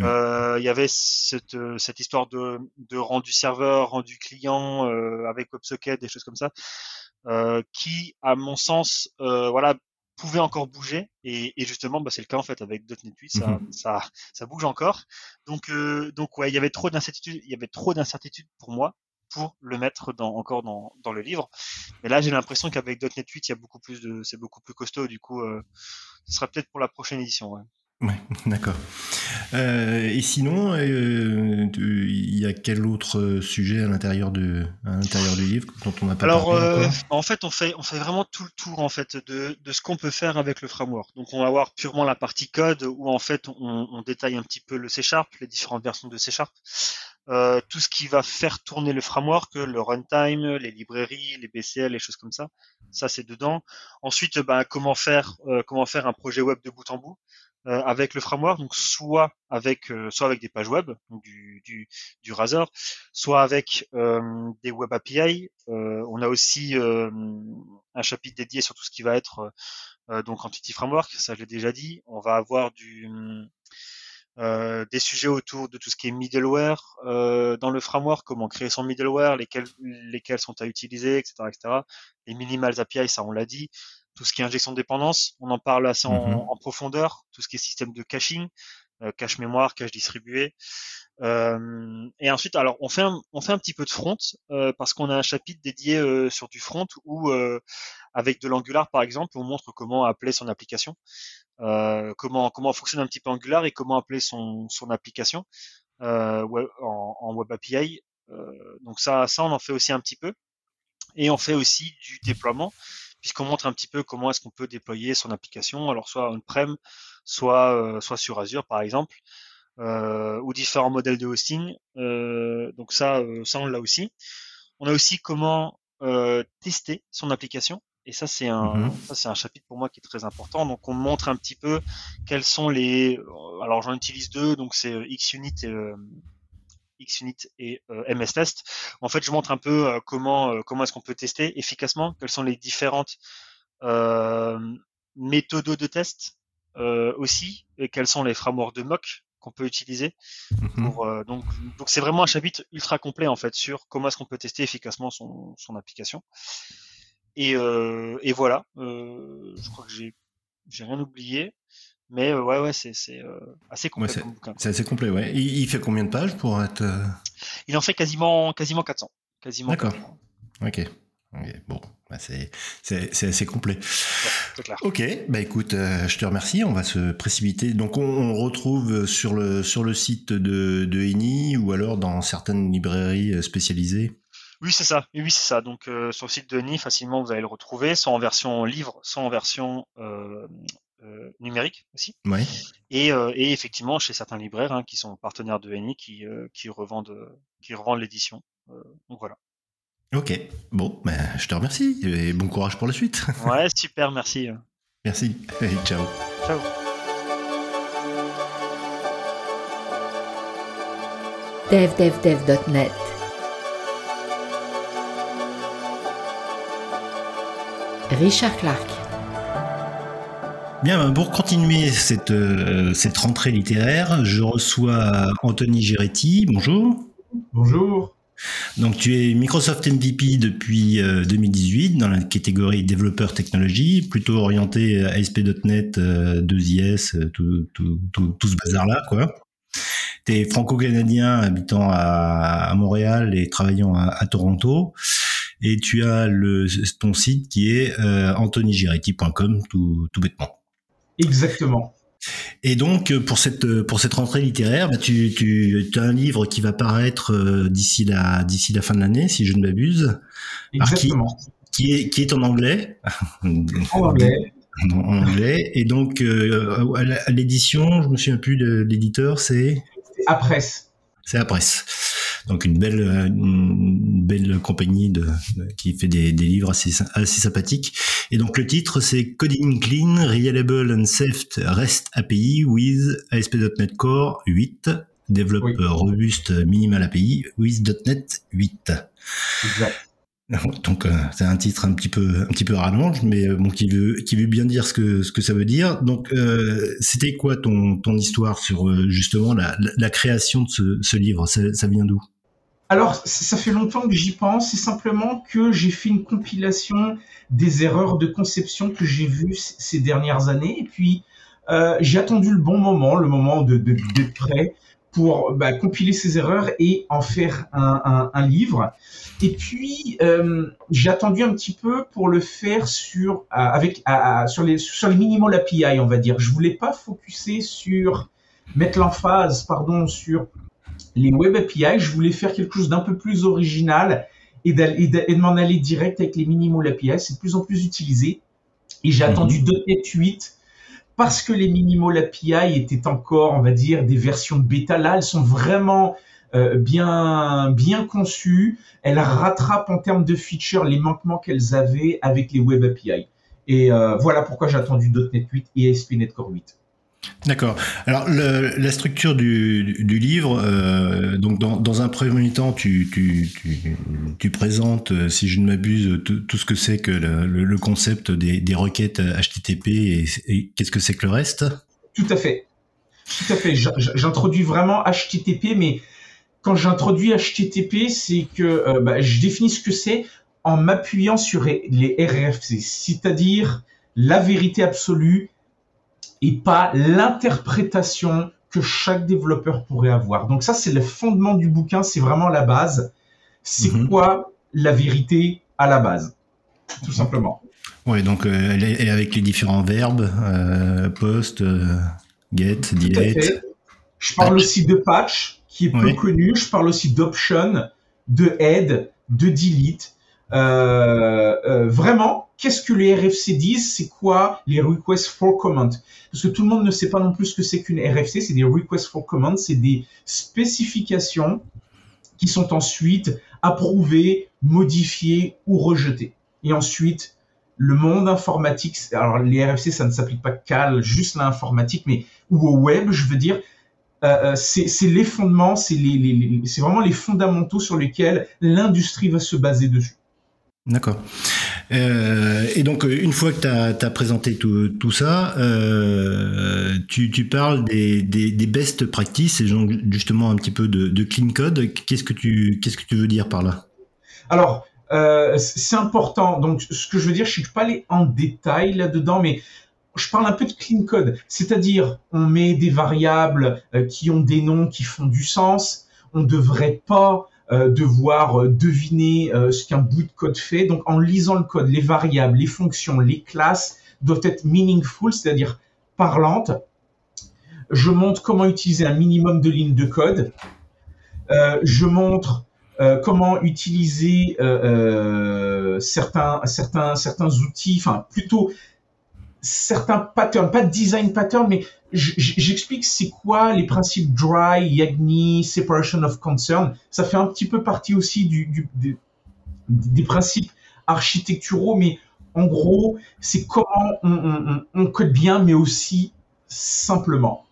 Euh, il y avait cette, euh, cette histoire de, de rendu serveur, rendu client euh, avec WebSocket, des choses comme ça, euh, qui, à mon sens, euh, voilà, pouvaient encore bouger. Et, et justement, bah, c'est le cas en fait avec .NET 8, ça, mhm. ça, ça bouge encore. Donc, euh, donc ouais, il y avait trop d'incertitudes, il y avait trop d'incertitudes pour moi pour le mettre dans, encore dans, dans le livre. Mais là, j'ai l'impression qu'avec .NET 8, il y a beaucoup plus de, c'est beaucoup plus costaud. Du coup, euh, ce sera peut-être pour la prochaine édition. Ouais. Ouais, <laughs> d'accord. Euh, et sinon, euh, il y a quel autre sujet à l'intérieur de, à l'intérieur du livre dont on n'a pas Alors, parlé euh, en fait, on fait, on fait vraiment tout le tour en fait de, de ce qu'on peut faire avec le framework. Donc, on va voir purement la partie code où en fait on, on détaille un petit peu le C Sharp, les différentes versions de C Sharp. Euh, tout ce qui va faire tourner le framework, le runtime, les librairies, les BCL, les choses comme ça. Ça, c'est dedans. Ensuite, bah, comment faire, comment faire un projet web de bout en bout euh, avec le framework, donc soit avec, soit avec des pages web, donc du, du, du Razor, soit avec des web API. on a aussi un chapitre dédié sur tout ce qui va être donc Entity Framework, ça je l'ai déjà dit. On va avoir du euh, des sujets autour de tout ce qui est middleware euh, dans le framework, comment créer son middleware, lesquels, lesquels sont à utiliser, etc., etc. Les minimals API, ça on l'a dit. Tout ce qui est injection de dépendance, on en parle assez en, mm-hmm. en profondeur. Tout ce qui est système de caching, euh, cache mémoire, cache distribué. Euh, et ensuite, alors on fait un, on fait un petit peu de front euh, parce qu'on a un chapitre dédié euh, sur du front où avec de l'Angular par exemple, on montre comment appeler son application, comment comment fonctionne un petit peu Angular et comment appeler son son application web, en, en, Web API. donc ça ça on en fait aussi un petit peu et on fait aussi du déploiement puisqu'on montre un petit peu comment est-ce qu'on peut déployer son application, alors soit on-prem, soit soit sur Azure par exemple euh, ou différents modèles de hosting. Euh, donc ça, euh, ça on l'a aussi. On a aussi comment euh, tester son application. Et ça c'est un, mm -hmm. ça c'est un chapitre pour moi qui est très important. Donc on montre un petit peu quels sont les, alors j'en utilise deux, donc c'est XUnit et XUnit et euh, MS Test. En fait, je montre un peu euh, comment euh, comment est-ce qu'on peut tester efficacement, quelles sont les différentes méthodes de test aussi, et quels sont les frameworks de mock qu'on peut utiliser. Mhm. Pour, euh, donc, donc c'est vraiment un chapitre ultra complet en fait sur comment est-ce qu'on peut tester efficacement son, son application. Et, euh, et voilà, euh, je crois que j'ai j'ai rien oublié, mais euh, ouais ouais c'est euh, assez complet. Ouais, c'est assez complet ouais. Il, il, fait combien de pages pour être euh Il en fait quasiment quasiment 400. Quasiment. D'accord. Ok. okay. Bon, bah, c'est assez complet. Ouais, ok, bah écoute, euh, je te remercie. On va se précipiter. Donc on, on retrouve sur le sur le site de, de Eni ou alors dans certaines librairies spécialisées? Oui, c'est ça. Oui, c'est ça. Donc, euh, sur le site de NI, facilement, vous allez le retrouver, soit en version livre, soit en version euh, euh, numérique aussi. Ouais. Et, euh, et effectivement, chez certains libraires hein, qui sont partenaires de NI, qui, euh, qui revendent, qui revendent l'édition. Euh, donc voilà. Ok. Bon, ben, je te remercie et bon courage pour la suite. <laughs> Ouais, super, merci. Merci. Et ciao. Ciao. devdevdev.net Richard Clark Bien, pour continuer cette, euh, cette rentrée littéraire, je reçois Anthony Giretti. Bonjour. Bonjour. Donc, tu es Microsoft MVP depuis euh, 2018 dans la catégorie développeur technologie, plutôt orienté à ASP.NET, euh, 2IS, euh, tout, tout, tout, tout ce bazar-là, quoi. Tu es franco-canadien habitant à, à Montréal et travaillant à, à Toronto. Et tu as le, ton site qui est euh, anthonygiretti.com, tout, tout bêtement. Exactement. Et donc, euh, pour cette, pour cette rentrée littéraire, bah, tu, tu as un livre qui va paraître euh, d'ici la, d'ici la fin de l'année, si je ne m'abuse. Qui- Exactement. Qui est, qui est en anglais. <laughs> En anglais. <laughs> En anglais. Et donc, euh, à à l'édition, je me souviens plus de l'éditeur, c'est, À presse. c'est presse. Donc, une belle, une belle compagnie de, de- qui fait des, des livres assez, assez sympathiques. Et donc, le titre, c'est Coding Clean, Reliable and Safe REST API with ASP.NET Core 8. Développe Oui. robuste minimal API with .NET 8. Exact. <laughs> Donc euh, c'est un titre un petit peu un petit peu rallonge, mais euh, bon qui veut qui veut bien dire ce que ce que ça veut dire. Donc euh, c'était quoi ton ton histoire sur euh, justement la, la, la création de ce, ce livre? Ça, ça vient d'où? Alors, ça fait longtemps que j'y pense. C'est simplement que j'ai fait une compilation des erreurs de conception que j'ai vues ces dernières années. Et puis, euh, j'ai attendu le bon moment, le moment de, de, d'être prêt pour bah, compiler ces erreurs et en faire un, un, un livre. Et puis, euh, j'ai attendu un petit peu pour le faire sur, euh, avec, sur, les, sur les minimal API, on va dire. Je voulais pas focuser sur, mettre l'emphase, pardon, sur les web API, je voulais faire quelque chose d'un peu plus original et, de, m'en aller direct avec les minimal API. C'est de plus en plus utilisé. Et j'ai Mhm. attendu .NET 8 parce que les minimal API étaient encore, on va dire, des versions bêta. Là, elles sont vraiment euh, bien, bien conçues. Elles rattrapent en termes de features les manquements qu'elles avaient avec les web API. Et euh, voilà pourquoi j'ai attendu .NET 8 et ASP.NET Core 8. D'accord. Alors la structure du, livre, euh, donc dans, un premier temps, tu, présentes, euh, si je ne m'abuse, tout, ce que c'est que le, concept des, requêtes HTTP et, qu'est-ce que c'est que le reste? Tout à fait. Tout à fait. J'introduis vraiment HTTP, mais quand j'introduis HTTP, c'est que euh, bah, je définis ce que c'est en m'appuyant sur les RFC, c'est-à-dire la vérité absolue et pas l'interprétation que chaque développeur pourrait avoir. Donc ça, c'est le fondement du bouquin, c'est vraiment la base. C'est Mhm. quoi la vérité à la base Tout simplement. Oui, donc euh, avec les différents verbes, euh, post, euh, get, delete. Je parle Patch. aussi de patch, qui est peu Oui. connu. Je parle aussi d'option, de add, de delete. Euh, vraiment, qu'est-ce que les RFC disent? C'est quoi les requests for comment? Parce que tout le monde ne sait pas non plus ce que c'est qu'une RFC. C'est des requests for comment. C'est des spécifications qui sont ensuite approuvées, modifiées ou rejetées. Et ensuite, le monde informatique, alors les RFC, ça ne s'applique pas qu'à juste l'informatique, mais ou au web, je veux dire, euh, euh, c'est les fondements, c'est vraiment les fondamentaux sur lesquels l'industrie va se baser dessus. D'accord. Euh, et donc, euh, une fois que tu as, présenté tout, ça, euh, tu, parles des, best practices et justement un petit peu de, clean code. Qu'est-ce que tu veux dire par là? Alors, c'est important. Donc, ce que je veux dire, je ne suis pas allé en détail là-dedans, mais je parle un peu de clean code. C'est-à-dire, on met des variables qui ont des noms qui font du sens. On ne devrait pas devoir euh, deviner euh, ce qu'un bout de code fait. Donc, en lisant le code, les variables, les fonctions, les classes doivent être meaningful, c'est-à-dire parlantes. Je montre comment utiliser un minimum de lignes de code. Euh, je montre euh, comment utiliser euh, euh, certains, certains, certains outils, enfin plutôt certains patterns, pas design pattern, mais j'explique c'est quoi les principes dry, Yagni, separation of concern. Ça fait un petit peu partie aussi des, principes architecturaux, mais en gros, c'est comment on, code bien, mais aussi simplement.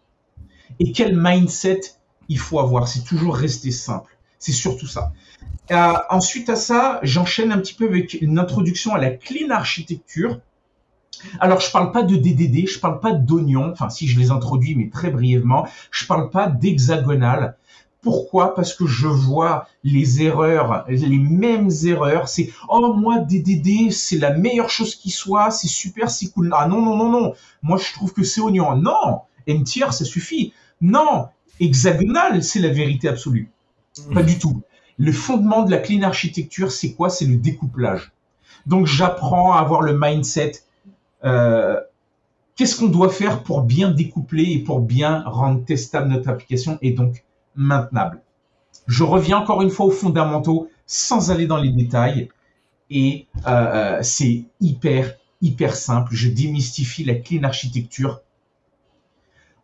Et quel mindset il faut avoir. C'est toujours rester simple. C'est surtout ça. Euh, ensuite à ça, j'enchaîne un petit peu avec une introduction à la clean architecture. Alors, je parle pas de DDD, je parle pas d'oignon, enfin si je les introduis, mais très brièvement. Je parle pas d'hexagonal. Pourquoi? Parce que je vois les erreurs, les mêmes erreurs. C'est oh moi DDD, c'est la meilleure chose qui soit, c'est super, c'est cool. Ah non non non non, moi je trouve que c'est oignon. Non, M tier ça suffit. Non, hexagonal c'est la vérité absolue. Pas du tout. Le fondement de la clean architecture, c'est quoi? C'est le découplage. Donc j'apprends à avoir le mindset. Euh, Qu'est-ce qu'on doit faire pour bien découpler et pour bien rendre testable notre application et donc maintenable Je reviens encore une fois aux fondamentaux sans aller dans les détails. Et euh, euh c'est hyper, hyper simple. Je démystifie la clean architecture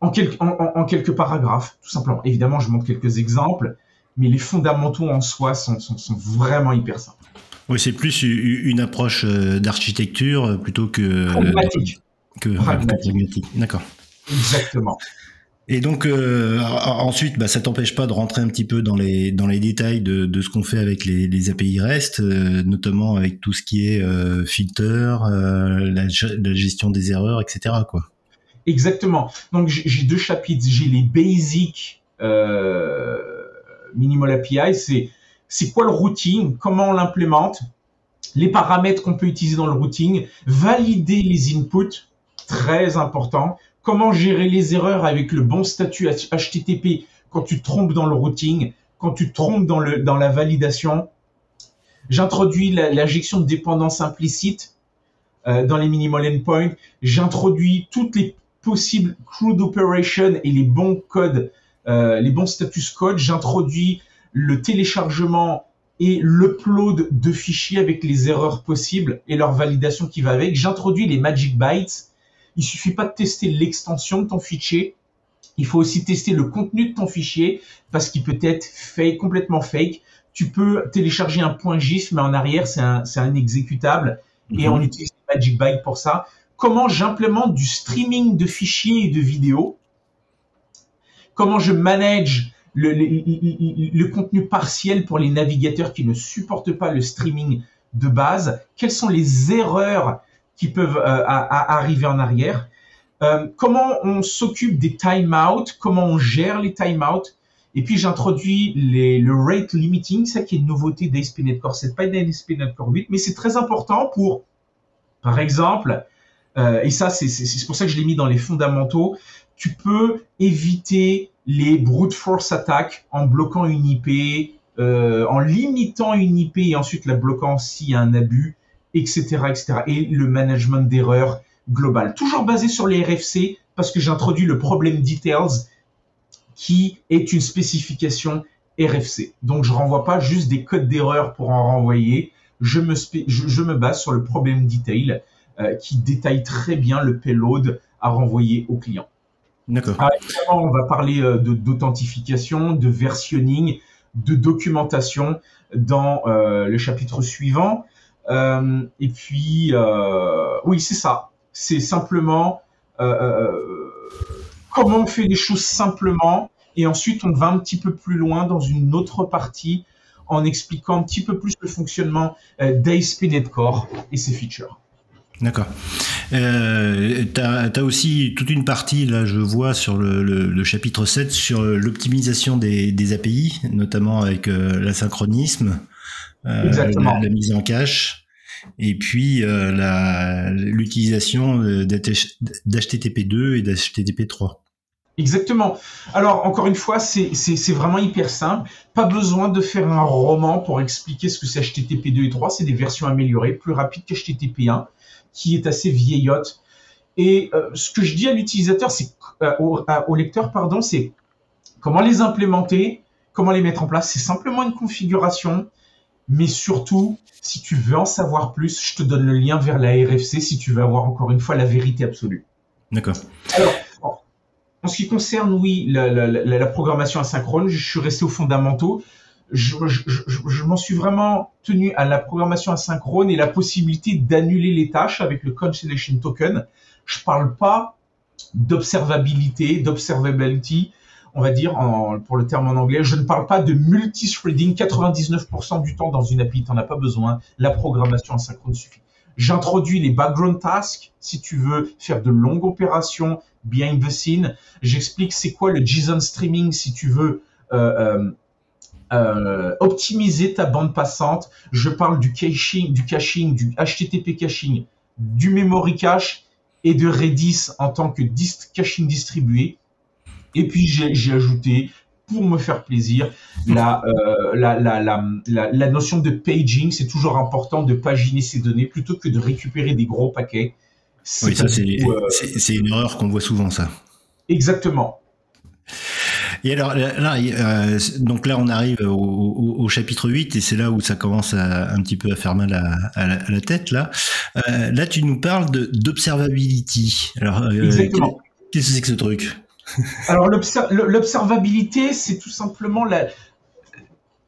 en, quelques paragraphes, tout simplement. Évidemment, je montre quelques exemples mais les fondamentaux en soi sont vraiment hyper simples. Oui, c'est plus une approche euh, d'architecture euh, plutôt que pragmatique. Que, pragmatique. D'accord. Exactement. Et donc euh, ensuite, bah, ça t'empêche pas de rentrer un petit peu dans les dans les détails de, de ce qu'on fait avec les, les API REST, euh, notamment avec tout ce qui est euh, filter, la, la, gestion des erreurs, etc. Quoi. Exactement. Donc j'ai deux chapitres. J'ai les basics Minimal API, c'est c'est quoi le routing, comment on l'implémente, les paramètres qu'on peut utiliser dans le routing, valider les inputs, très important, comment gérer les erreurs avec le bon statut HTTP quand tu trompes dans le routing, quand tu trompes dans, le, dans la validation. J'introduis l'injection de dépendance implicite euh, dans les minimal endpoints. J'introduis toutes les possibles CRUD operations et les bons codes euh, les bons status code, j'introduis le téléchargement et l'upload de fichiers avec les erreurs possibles et leur validation qui va avec. J'introduis les magic bytes. Il suffit pas de tester l'extension de ton fichier. Il faut aussi tester le contenu de ton fichier parce qu'il peut être fake, complètement fake. Tu peux télécharger un point GIF, mais en arrière, c'est un, un, exécutable et mhm. on utilise les magic bytes pour ça. Comment j'implémente du streaming de fichiers et de vidéos? Comment je manage le, contenu partiel pour les navigateurs qui ne supportent pas le streaming de base, quelles sont les erreurs qui peuvent euh, arriver en arrière, euh, comment on s'occupe des timeouts, comment on gère les timeouts, et puis j'introduis le rate limiting, ça qui est une nouveauté d'ASP.NET Core 7, pas d'ASP.NET Core 8, mais c'est très important pour, par exemple, euh, et ça c'est pour ça que je l'ai mis dans les fondamentaux, tu peux éviter les brute force attaques en bloquant une IP, euh, en limitant une IP et ensuite la bloquant s'il y a un abus, etc., etc. Et le management d'erreurs global. Toujours basé sur les RFC parce que j'introduis le problème details qui est une spécification RFC. Donc je renvoie pas juste des codes d'erreur pour en renvoyer. Je me, je, me base sur le problème detail euh, qui détaille très bien le payload à renvoyer au client. Ah, on va parler euh, d'authentification, de, versionning, de documentation dans euh, le chapitre suivant. Euh, et puis, oui, c'est ça. C'est simplement comment on fait les choses simplement. Et ensuite, on va un petit peu plus loin dans une autre partie en expliquant un petit peu plus le fonctionnement d'ASP.NET Core et ses features. D'accord. Euh, tu as, aussi toute une partie, là, je vois, sur le, le, chapitre 7, sur l'optimisation des, des, API, notamment avec euh, l'asynchronisme, euh, la, mise en cache, et puis euh, l'utilisation d'HTTP2 et d'HTTP3. Exactement. Alors, encore une fois, c'est vraiment hyper simple. Pas besoin de faire un roman pour expliquer ce que c'est HTTP2 et 3. C'est des versions améliorées, plus rapides qu'HTTP1 qui est assez vieillotte. Et euh, ce que je dis à l'utilisateur, c'est euh, au, lecteur, pardon, c'est comment les implémenter, comment les mettre en place. C'est simplement une configuration, mais surtout, si tu veux en savoir plus, je te donne le lien vers la RFC si tu veux avoir encore une fois la vérité absolue. D'accord. Alors, en ce qui concerne, oui, la, la, la, la, programmation asynchrone, je suis resté aux fondamentaux. Je, m'en suis vraiment tenu à la programmation asynchrone et la possibilité d'annuler les tâches avec le Cancellation Token. Je parle pas d'observabilité, d'observability, on va dire pour le terme en anglais. Je ne parle pas de multithreading. 99% du temps dans une appli, tu n'en as pas besoin. La programmation asynchrone suffit. J'introduis les background tasks si tu veux faire de longues opérations behind the scene. J'explique c'est quoi le JSON streaming si tu veux euh, euh, euh, optimiser ta bande passante. Je parle du caching, du caching, du HTTP caching, du memory cache et de Redis en tant que dist caching distribué. Et puis j'ai ajouté pour me faire plaisir. La, euh, la, la, la, la, notion de paging, c'est toujours important de paginer ses données plutôt que de récupérer des gros paquets. Oui, ça, c'est une erreur qu'on voit souvent, ça. Exactement. Et alors là, euh, donc là, on arrive au, au, chapitre 8 et c'est là où ça commence à, un petit peu à faire mal à, à, la, à la, tête. Là, euh, là, tu nous parles d'observability. Alors, euh, qu'est-ce que c'est que ce truc? Alors l'observabilité, c'est tout simplement la...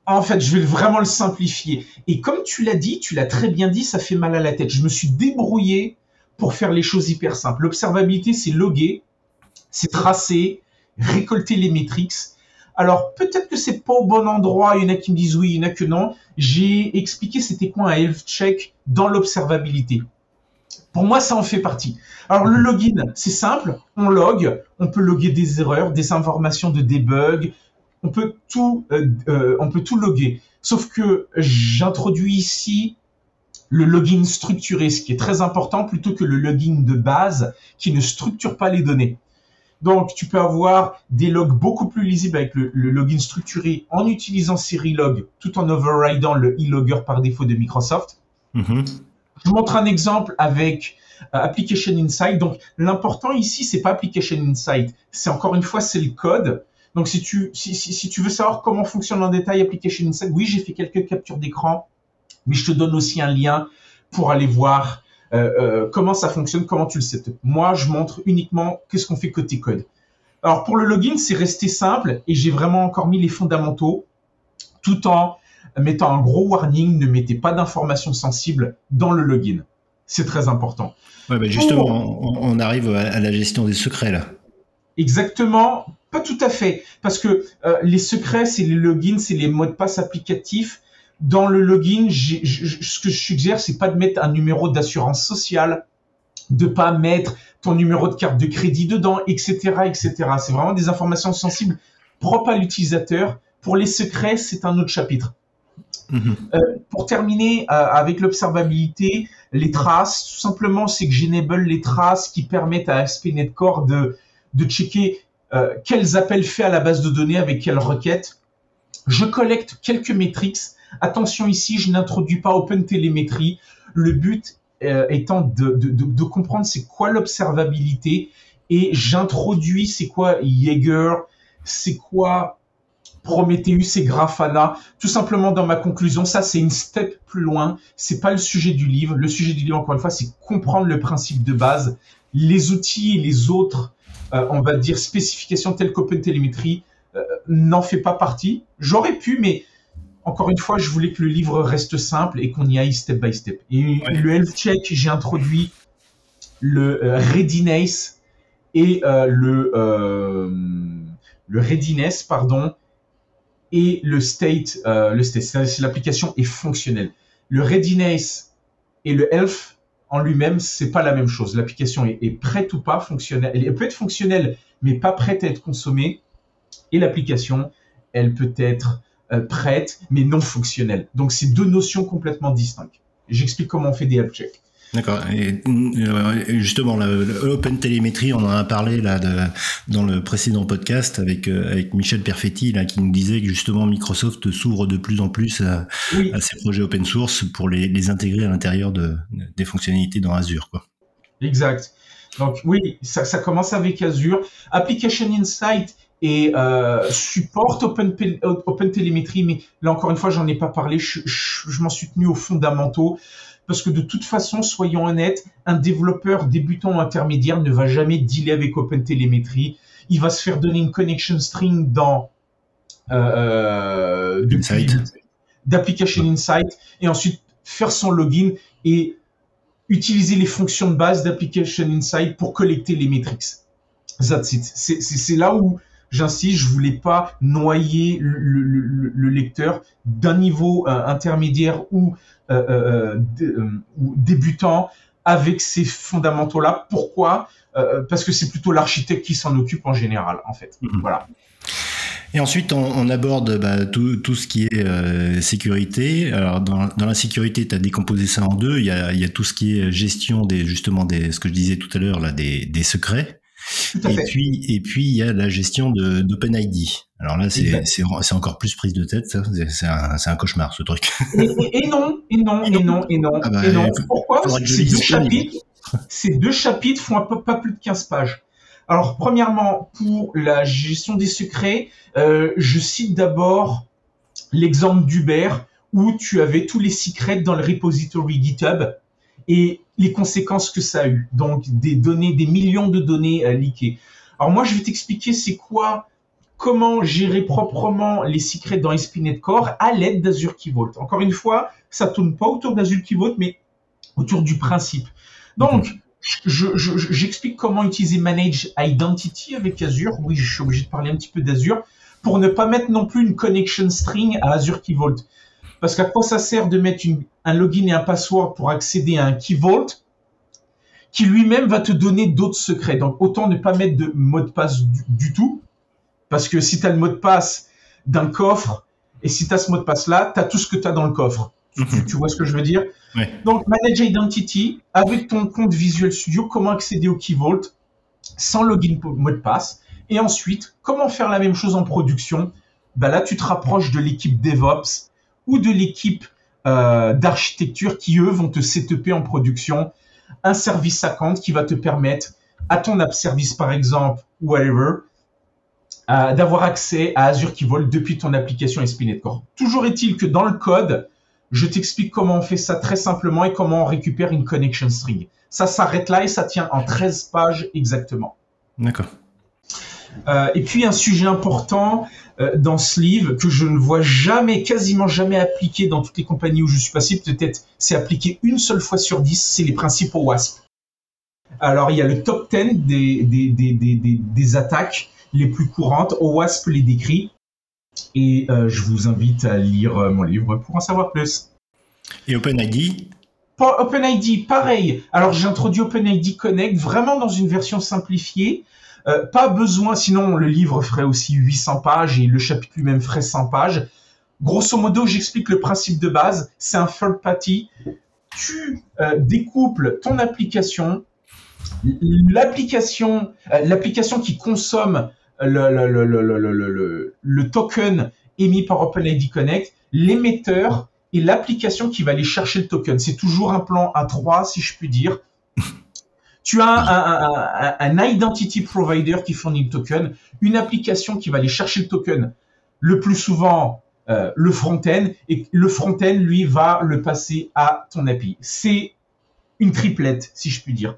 En fait, je vais vraiment le simplifier. Et comme tu l'as dit, tu l'as très bien dit, ça fait mal à la tête. Je me suis débrouillé pour faire les choses hyper simples. L'observabilité, c'est loguer, c'est tracer, <laughs> récolter les métriques. Alors peut-être que c'est pas au bon endroit, il y en a qui me disent oui, il y en a que non. J'ai expliqué c'était quoi un health check dans l'observabilité. Pour moi, ça en fait partie. Alors le login, c'est simple, on log, on peut loguer des erreurs, des informations de debug, on peut tout, euh, euh, on peut tout loguer. Sauf que j'introduis ici le login structuré, ce qui est très important, plutôt que le login de base qui ne structure pas les données. Donc, tu peux avoir des logs beaucoup plus lisibles avec le, login structuré en utilisant Serilog, tout en overriding le e-logger par défaut de Microsoft. Mm-hmm. Je montre un exemple avec euh, Application Insight. Donc, l'important ici, c'est pas Application Insight. C'est encore une fois, c'est le code. Donc, si tu, si, si, si, tu veux savoir comment fonctionne en détail Application Insight, oui, j'ai fait quelques captures d'écran, mais je te donne aussi un lien pour aller voir euh, euh, comment ça fonctionne, comment tu le sais? Moi, je montre uniquement qu'est-ce qu'on fait côté code. Alors, pour le login, c'est resté simple et j'ai vraiment encore mis les fondamentaux tout en mettant un gros warning, ne mettez pas d'informations sensibles dans le login. C'est très important. Ouais, bah, justement, oh. on, arrive à, la gestion des secrets là. Exactement, pas tout à fait, parce que euh, les secrets, c'est les logins, c'est les mots de passe applicatifs. Dans le login, ce que je suggère, c'est pas de mettre un numéro d'assurance sociale, de pas mettre ton numéro de carte de crédit dedans, etc., etc. C'est vraiment des informations sensibles propres à l'utilisateur. Pour les secrets, c'est un autre chapitre. Mhm. Euh, pour terminer euh, avec l'observabilité, les traces, tout simplement, c'est que j'enable les traces qui permettent à ASP.NET Core de, de checker euh, quels appels faits à la base de données avec quelles requêtes. Je collecte quelques métriques. Attention ici, je n'introduis pas OpenTelemetry. Le but étant de, de, de, de comprendre c'est quoi l'observabilité et j'introduis c'est quoi Jaeger, c'est quoi Prometheus et Grafana. Tout simplement dans ma conclusion, ça c'est une step plus loin. C'est pas le sujet du livre. Le sujet du livre, encore une fois, c'est comprendre le principe de base. Les outils et les autres, euh, on va dire, spécifications telles qu'OpenTelemetry euh, n'en fait pas partie. J'aurais pu, mais encore une fois, je voulais que le livre reste simple et qu'on y aille step by step. Et le health check, j'ai introduit le euh, readiness et le le readiness, pardon, et le state, euh, le state, c'est l'application est fonctionnelle. Le readiness et le health en lui-même, c'est pas la même chose. L'application est, prête ou pas fonctionnelle. Elle peut être fonctionnelle, mais pas prête à être consommée. Et l'application, elle peut être euh, prête, mais non fonctionnelle. Donc, c'est deux notions complètement distinctes. J'explique comment on fait des health checks. D'accord. Et euh, justement, l'open télémétrie, on en a parlé là de, dans le précédent podcast avec euh, avec Michel Perfetti là qui nous disait que justement Microsoft s'ouvre de plus en plus à, à, ces projets open source pour les, les intégrer à l'intérieur de, des fonctionnalités dans Azure, quoi. Exact. Donc oui, ça, ça commence avec Azure. Application Insight et euh, supporte Open, OpenTelemetry, mais là encore une fois, j'en ai pas parlé, je, je m'en suis tenu aux fondamentaux, parce que de toute façon, soyons honnêtes, un développeur débutant ou intermédiaire ne va jamais dealer avec OpenTelemetry. Il va se faire donner une connection string dans euh, d'Application Insight et ensuite faire son login et utiliser les fonctions de base d'Application Insight pour collecter les métriques. That's it. C'est là où j'insiste, je voulais pas noyer le, lecteur d'un niveau euh, intermédiaire ou, euh, euh, ou, débutant avec ces fondamentaux-là. Pourquoi? Parce que c'est plutôt l'architecte qui s'en occupe en général, en fait. Mm-hmm. Voilà. Et ensuite, on, aborde bah, tout, tout, ce qui est sécurité. Alors, dans, dans la sécurité, tu as décomposé ça en deux. Il y a, il y a tout ce qui est gestion des, justement, des, ce que je disais tout à l'heure, là, des, des secrets. Et puis, et puis, il y a la gestion d'OpenID. Alors là, c'est encore plus prise de tête. C'est un, un, cauchemar, ce truc. Et, non, et non, et non, et non. Ah bah, et non. Pourquoi ces deux, chapitres, ces deux chapitres font peu, pas plus de 15 pages? Alors, premièrement, pour la gestion des secrets, euh, je cite d'abord l'exemple d'Uber où tu avais tous les secrets dans le repository GitHub et les conséquences que ça a eu. Donc des données, des millions de données euh, leakées. Alors moi, je vais t'expliquer c'est quoi, comment gérer proprement les secrets dans SPNet Core à l'aide d'Azure Key Vault. Encore une fois, ça tourne pas autour d'Azure Key Vault, mais autour du principe. Donc, j'explique comment utiliser Manage Identity avec Azure. Oui, je suis obligé de parler un petit peu d'Azure pour ne pas mettre non plus une connection string à Azure Key Vault. Parce qu'à quoi ça sert de mettre un login et un password pour accéder à un Key Vault qui lui-même va te donner d'autres secrets. Donc autant ne pas mettre de mot de passe du, tout. Parce que si tu as le mot de passe d'un coffre et si tu as ce mot de passe-là, tu as tout ce que tu as dans le coffre. Tu, mhm. vois ce que je veux dire? Donc Manage Identity, avec ton compte Visual Studio, comment accéder au Key Vault sans login mot de passe? Et ensuite, comment faire la même chose en production? Ben Là, tu te rapproches de l'équipe DevOps ou de l'équipe euh, d'architecture qui, eux, vont te setuper en production un service à compte qui va te permettre, à ton app service par exemple, ou whatever, euh, d'avoir accès à Azure qui vole depuis ton application Espinet Core. Toujours est-il que dans le code, je t'explique comment on fait ça très simplement et comment on récupère une connection string. Ça s'arrête là et ça tient en 13 pages exactement. D'accord. Euh, et puis un sujet important dans ce livre que je ne vois jamais, quasiment jamais appliqué dans toutes les compagnies où je suis passé, peut-être c'est appliqué une seule fois sur dix, c'est les principes WASP. Alors il y a le top 10 des, des, des, des, des attaques les plus courantes, OWASP les décrit, et euh, je vous invite à lire mon livre pour en savoir plus. Et OpenID? OpenID, pareil. Alors j'ai introduit OpenID Connect vraiment dans une version simplifiée euh, pas besoin, sinon le livre ferait aussi 800 pages et le chapitre lui-même ferait 100 pages. Grosso modo, j'explique le principe de base. C'est un third party. Tu euh, découples ton application, l'application, euh, l'application qui consomme le, le, le, le, token émis par OpenID Connect, l'émetteur et l'application qui va aller chercher le token. C'est toujours un plan à 3 si je puis dire. Tu as un, identity provider qui fournit le token, une application qui va aller chercher le token, le plus souvent euh, le front-end, et le front-end, lui, va le passer à ton API. C'est une triplette, si je puis dire.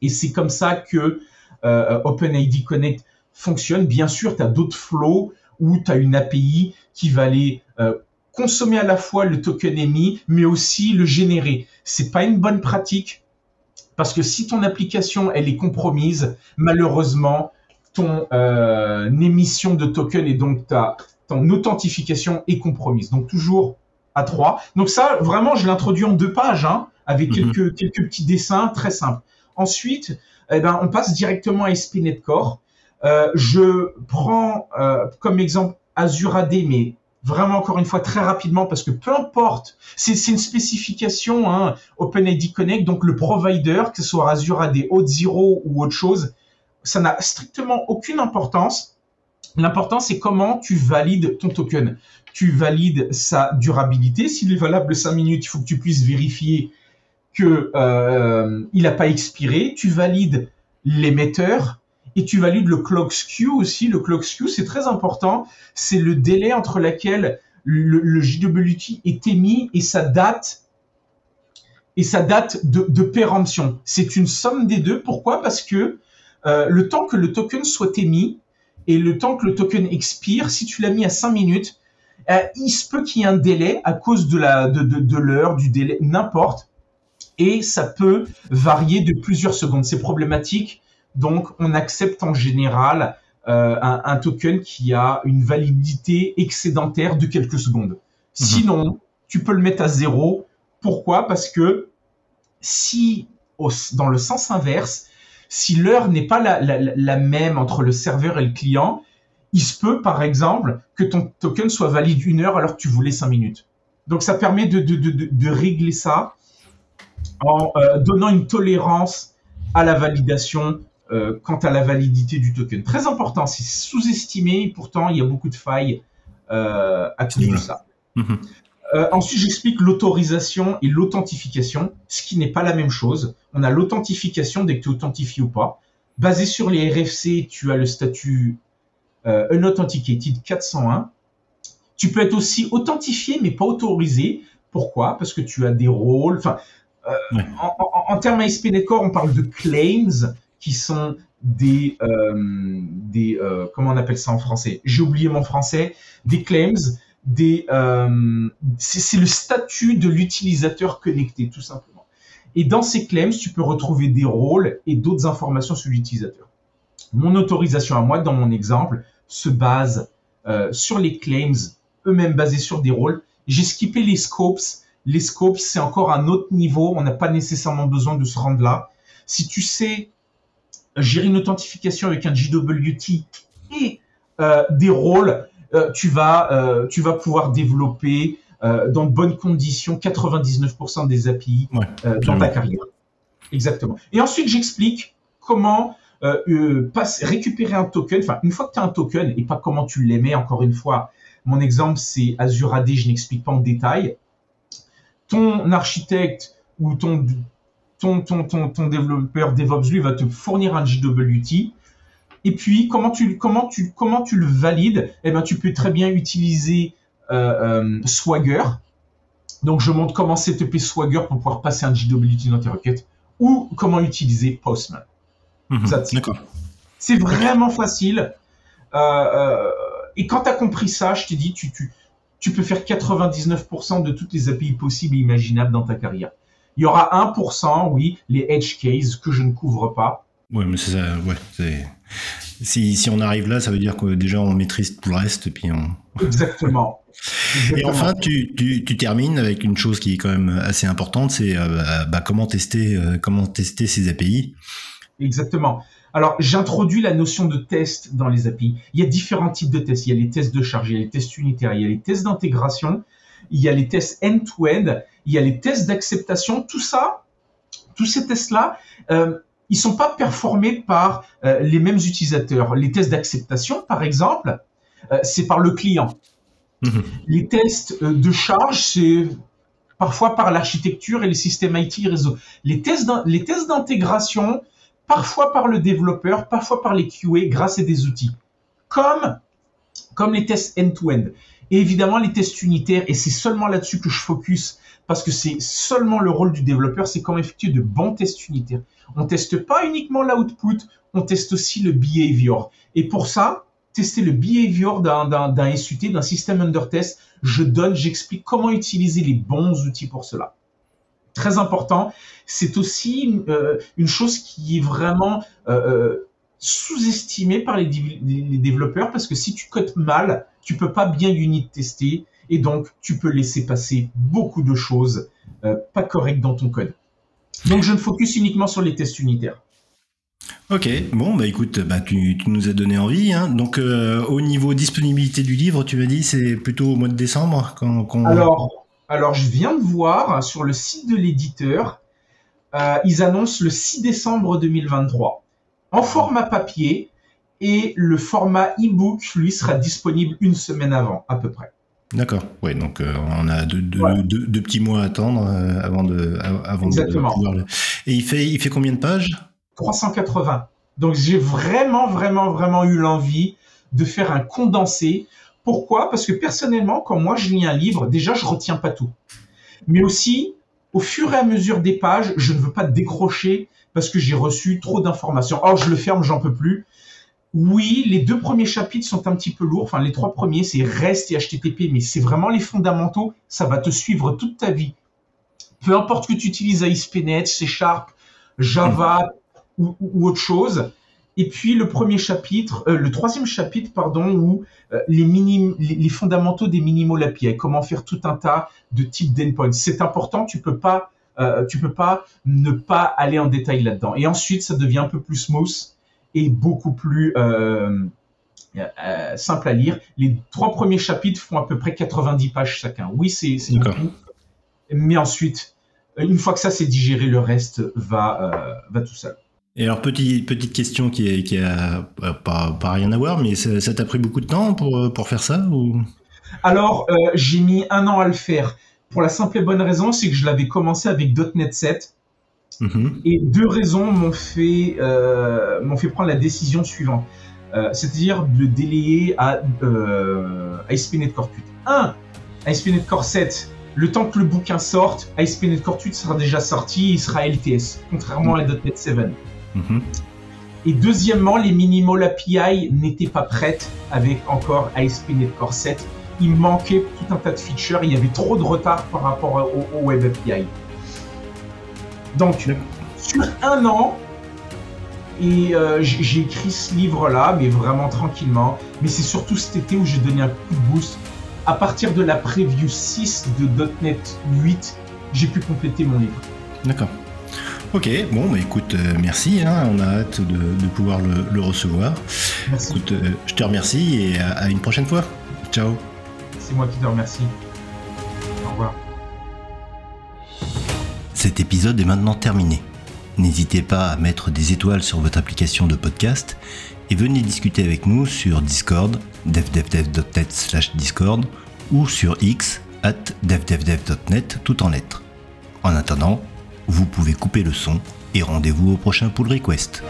Et c'est comme ça que euh, OpenID Connect fonctionne. Bien sûr, tu as d'autres flows où tu as une API qui va aller euh, consommer à la fois le token émis, mais aussi le générer. C'est pas une bonne pratique parce que si ton application, elle est compromise, malheureusement, ton euh, émission de token et donc ta, ton authentification est compromise. Donc toujours à 3. Donc ça, vraiment, je l'introduis en deux pages, hein, avec mhm. quelques, quelques petits dessins très simples. Ensuite, eh ben, on passe directement à SPNet Core. Euh, je prends euh, comme exemple Azure AD, mais vraiment encore une fois très rapidement parce que peu importe, c'est une spécification hein, OpenID Connect, donc le provider, que ce soit Azure AD, Auth0 ou autre chose, ça n'a strictement aucune importance. L'important c'est comment tu valides ton token. Tu valides sa durabilité. S'il est valable 5 minutes, il faut que tu puisses vérifier que euh, n'a pas expiré. Tu valides l'émetteur et tu valides le clock skew aussi. Le clock skew, c'est très important. C'est le délai entre lequel le, JWT est émis et sa date et sa date de, péremption. C'est une somme des deux. Pourquoi? Parce que euh, le temps que le token soit émis et le temps que le token expire, si tu l'as mis à 5 minutes, euh, il se peut qu'il y ait un délai à cause de la de, de l'heure, du délai, n'importe. Et ça peut varier de plusieurs secondes. C'est problématique. Donc, on accepte en général euh, un, un, token qui a une validité excédentaire de quelques secondes. Mhm. Sinon, tu peux le mettre à zéro. Pourquoi? Parce que si, au, dans le sens inverse, si l'heure n'est pas la, la, la, même entre le serveur et le client, il se peut, par exemple, que ton token soit valide une heure alors que tu voulais cinq minutes. Donc, ça permet de, de, de, de régler ça en euh, donnant une tolérance à la validation euh, quant à la validité du token. Très important, c'est sous-estimé, pourtant il y a beaucoup de failles euh, à de ça. Mhm. Euh, ensuite, j'explique l'autorisation et l'authentification, ce qui n'est pas la même chose. On a l'authentification dès que tu authentifies ou pas. Basé sur les RFC, tu as le statut euh, Unauthenticated 401. Tu peux être aussi authentifié mais pas autorisé. Pourquoi? Parce que tu as des rôles. Enfin, euh, Ouais. en, en, en termes ASP.NET Core, on parle de claims qui sont des euh, des euh, comment on appelle ça en français? J'ai oublié mon français. Des claims, des euh, c'est le statut de l'utilisateur connecté tout simplement. Et dans ces claims, tu peux retrouver des rôles et d'autres informations sur l'utilisateur. Mon autorisation à moi, dans mon exemple, se base euh, sur les claims eux-mêmes basés sur des rôles. J'ai skippé les scopes. Les scopes, c'est encore un autre niveau. On n'a pas nécessairement besoin de se rendre là. Si tu sais gérer une authentification avec un JWT et euh, des rôles, euh, tu vas euh, tu vas pouvoir développer dans de bonnes conditions 99% des API Ouais, dans ta carrière. Exactement. Et ensuite, j'explique comment récupérer un token. Enfin, une fois que tu as un token et pas comment tu l'aimais, encore une fois, mon exemple, c'est Azure AD, je n'explique pas en détail. Ton architecte ou ton, ton, ton, ton, ton développeur DevOps, lui, va te fournir un JWT. Et puis, comment tu, comment tu, comment tu le valides? Eh ben, tu peux très bien utiliser euh, euh, Swagger. Donc, je montre comment setuper Swagger pour pouvoir passer un JWT dans tes requêtes ou comment utiliser Postman. Mhm. D'accord. C'est vraiment facile. Euh, euh, et quand tu as compris ça, je t'ai dit, tu, tu, tu peux faire 99% de toutes les API possibles et imaginables dans ta carrière. Il y aura 1%, oui, les edge cases que je ne couvre pas. Ouais, mais c'est ça. Ouais, c'est. Si, si on arrive là, ça veut dire que déjà on maîtrise tout le reste, puis on. <laughs> Exactement. Et enfin, tu, tu, tu termines avec une chose qui est quand même assez importante, c'est euh, bah, comment tester, euh, comment tester ces API. Exactement. Alors, j'introduis la notion de test dans les API. Il y a différents types de tests. Il y a les tests de charge, il y a les tests unitaires, il y a les tests d'intégration, il y a les tests end-to-end, il y a les tests d'acceptation. Tout ça, tous ces tests-là, euh, ils sont pas performés par euh, les mêmes utilisateurs. Les tests d'acceptation, par exemple, euh, c'est par le client. Mhm. Les tests euh, de charge, c'est parfois par l'architecture et les systèmes IT réseau. Les tests d'intégration, parfois par le développeur, parfois par les QA grâce à des outils. Comme, comme les tests end-to-end. Et évidemment, les tests unitaires, et c'est seulement là-dessus que je focus, parce que c'est seulement le rôle du développeur, c'est comment effectuer de bons tests unitaires. On teste pas uniquement l'output, on teste aussi le behavior. Et pour ça, tester le behavior d'un, SUT, d'un système under test, je donne, j'explique comment utiliser les bons outils pour cela. Très important. C'est aussi euh, une chose qui est vraiment euh, euh, sous-estimée par les- les développeurs parce que si tu codes mal, tu peux pas bien unit tester et donc tu peux laisser passer beaucoup de choses euh, pas correctes dans ton code. Donc je ne focus uniquement sur les tests unitaires. Ok, bon, bah écoute, bah, tu, tu nous as donné envie. Hein. Donc, euh, au niveau disponibilité du livre, tu m'as dit c'est plutôt au mois de décembre alors, je viens de voir sur le site de l'éditeur, euh, ils annoncent le 6 décembre 2023 en format papier et le format e-book, lui, sera disponible une semaine avant, à peu près. D'accord, ouais, donc euh, on a deux, deux, Voilà. deux- deux petits mois à attendre euh, avant de, av- avant de Exactement. pouvoir le... Et il fait, il fait combien de pages? 380. Donc j'ai vraiment, vraiment, vraiment eu l'envie de faire un condensé. Pourquoi? Parce que personnellement, quand moi je lis un livre, déjà je retiens pas tout. Mais aussi, au fur et à mesure des pages, je ne veux pas décrocher parce que j'ai reçu trop d'informations. Oh, je le ferme, j'en peux plus. Oui, les deux premiers chapitres sont un petit peu lourds. Enfin, les trois premiers, c'est REST et HTTP, mais c'est vraiment les fondamentaux. Ça va te suivre toute ta vie. Peu importe que tu utilises ASP.NET, C Sharp, Java ou, autre chose. Et puis le premier chapitre, euh, le troisième chapitre, pardon, où euh, les, les, fondamentaux des minimal API, comment faire tout un tas de types d'endpoints. C'est important, tu peux pas, euh, tu peux pas ne pas aller en détail là-dedans. Et ensuite, ça devient un peu plus smooth et beaucoup plus euh, euh, simple à lire. Les trois premiers chapitres font à peu près 90 pages chacun. Oui, c'est beaucoup. Mais ensuite, une fois que ça c'est digéré, le reste va, euh, va tout seul. Et alors, petit, petite question qui, est, qui a pas, pas rien à voir, mais ça t'a pris beaucoup de temps pour, pour faire ça ou... Alors, euh, j'ai mis un an à le faire. Pour la simple et bonne raison, c'est que je l'avais commencé avec .NET 7. -hmm. Et deux raisons m'ont fait, euh, m'ont fait prendre la décision suivante. Euh, C'est-à-dire de délayer à ASP.NET Core 8. Un, ASP.NET Core 7, le temps que le bouquin sorte, ASP.NET Core 8 sera déjà sorti, il sera LTS, contrairement à .NET 7. Mm -hmm. Et deuxièmement, les minimal API n'étaient pas prêtes avec encore ASP.NET Core 7. Il manquait tout un tas de features, il y avait trop de retard par rapport au, au Web API. Donc, sur un an, et euh, j'ai écrit ce livre-là, mais vraiment tranquillement. Mais c'est surtout cet été où j'ai donné un coup de boost. À partir de la preview 6 de .NET 8, j'ai pu compléter mon livre. D'accord. Ok, bon, bah écoute, euh, merci. Hein, on a hâte de, de pouvoir le, le, recevoir. Merci. Écoute, euh, je te remercie et à, à une prochaine fois. Ciao. C'est moi qui te remercie. Au revoir. Cet épisode est maintenant terminé. N'hésitez pas à mettre des étoiles sur votre application de podcast et venez discuter avec nous sur Discord, devdevdev.net slash Discord ou sur X at devdevdev.net tout en lettres. En attendant, vous pouvez couper le son et rendez-vous au prochain pull request.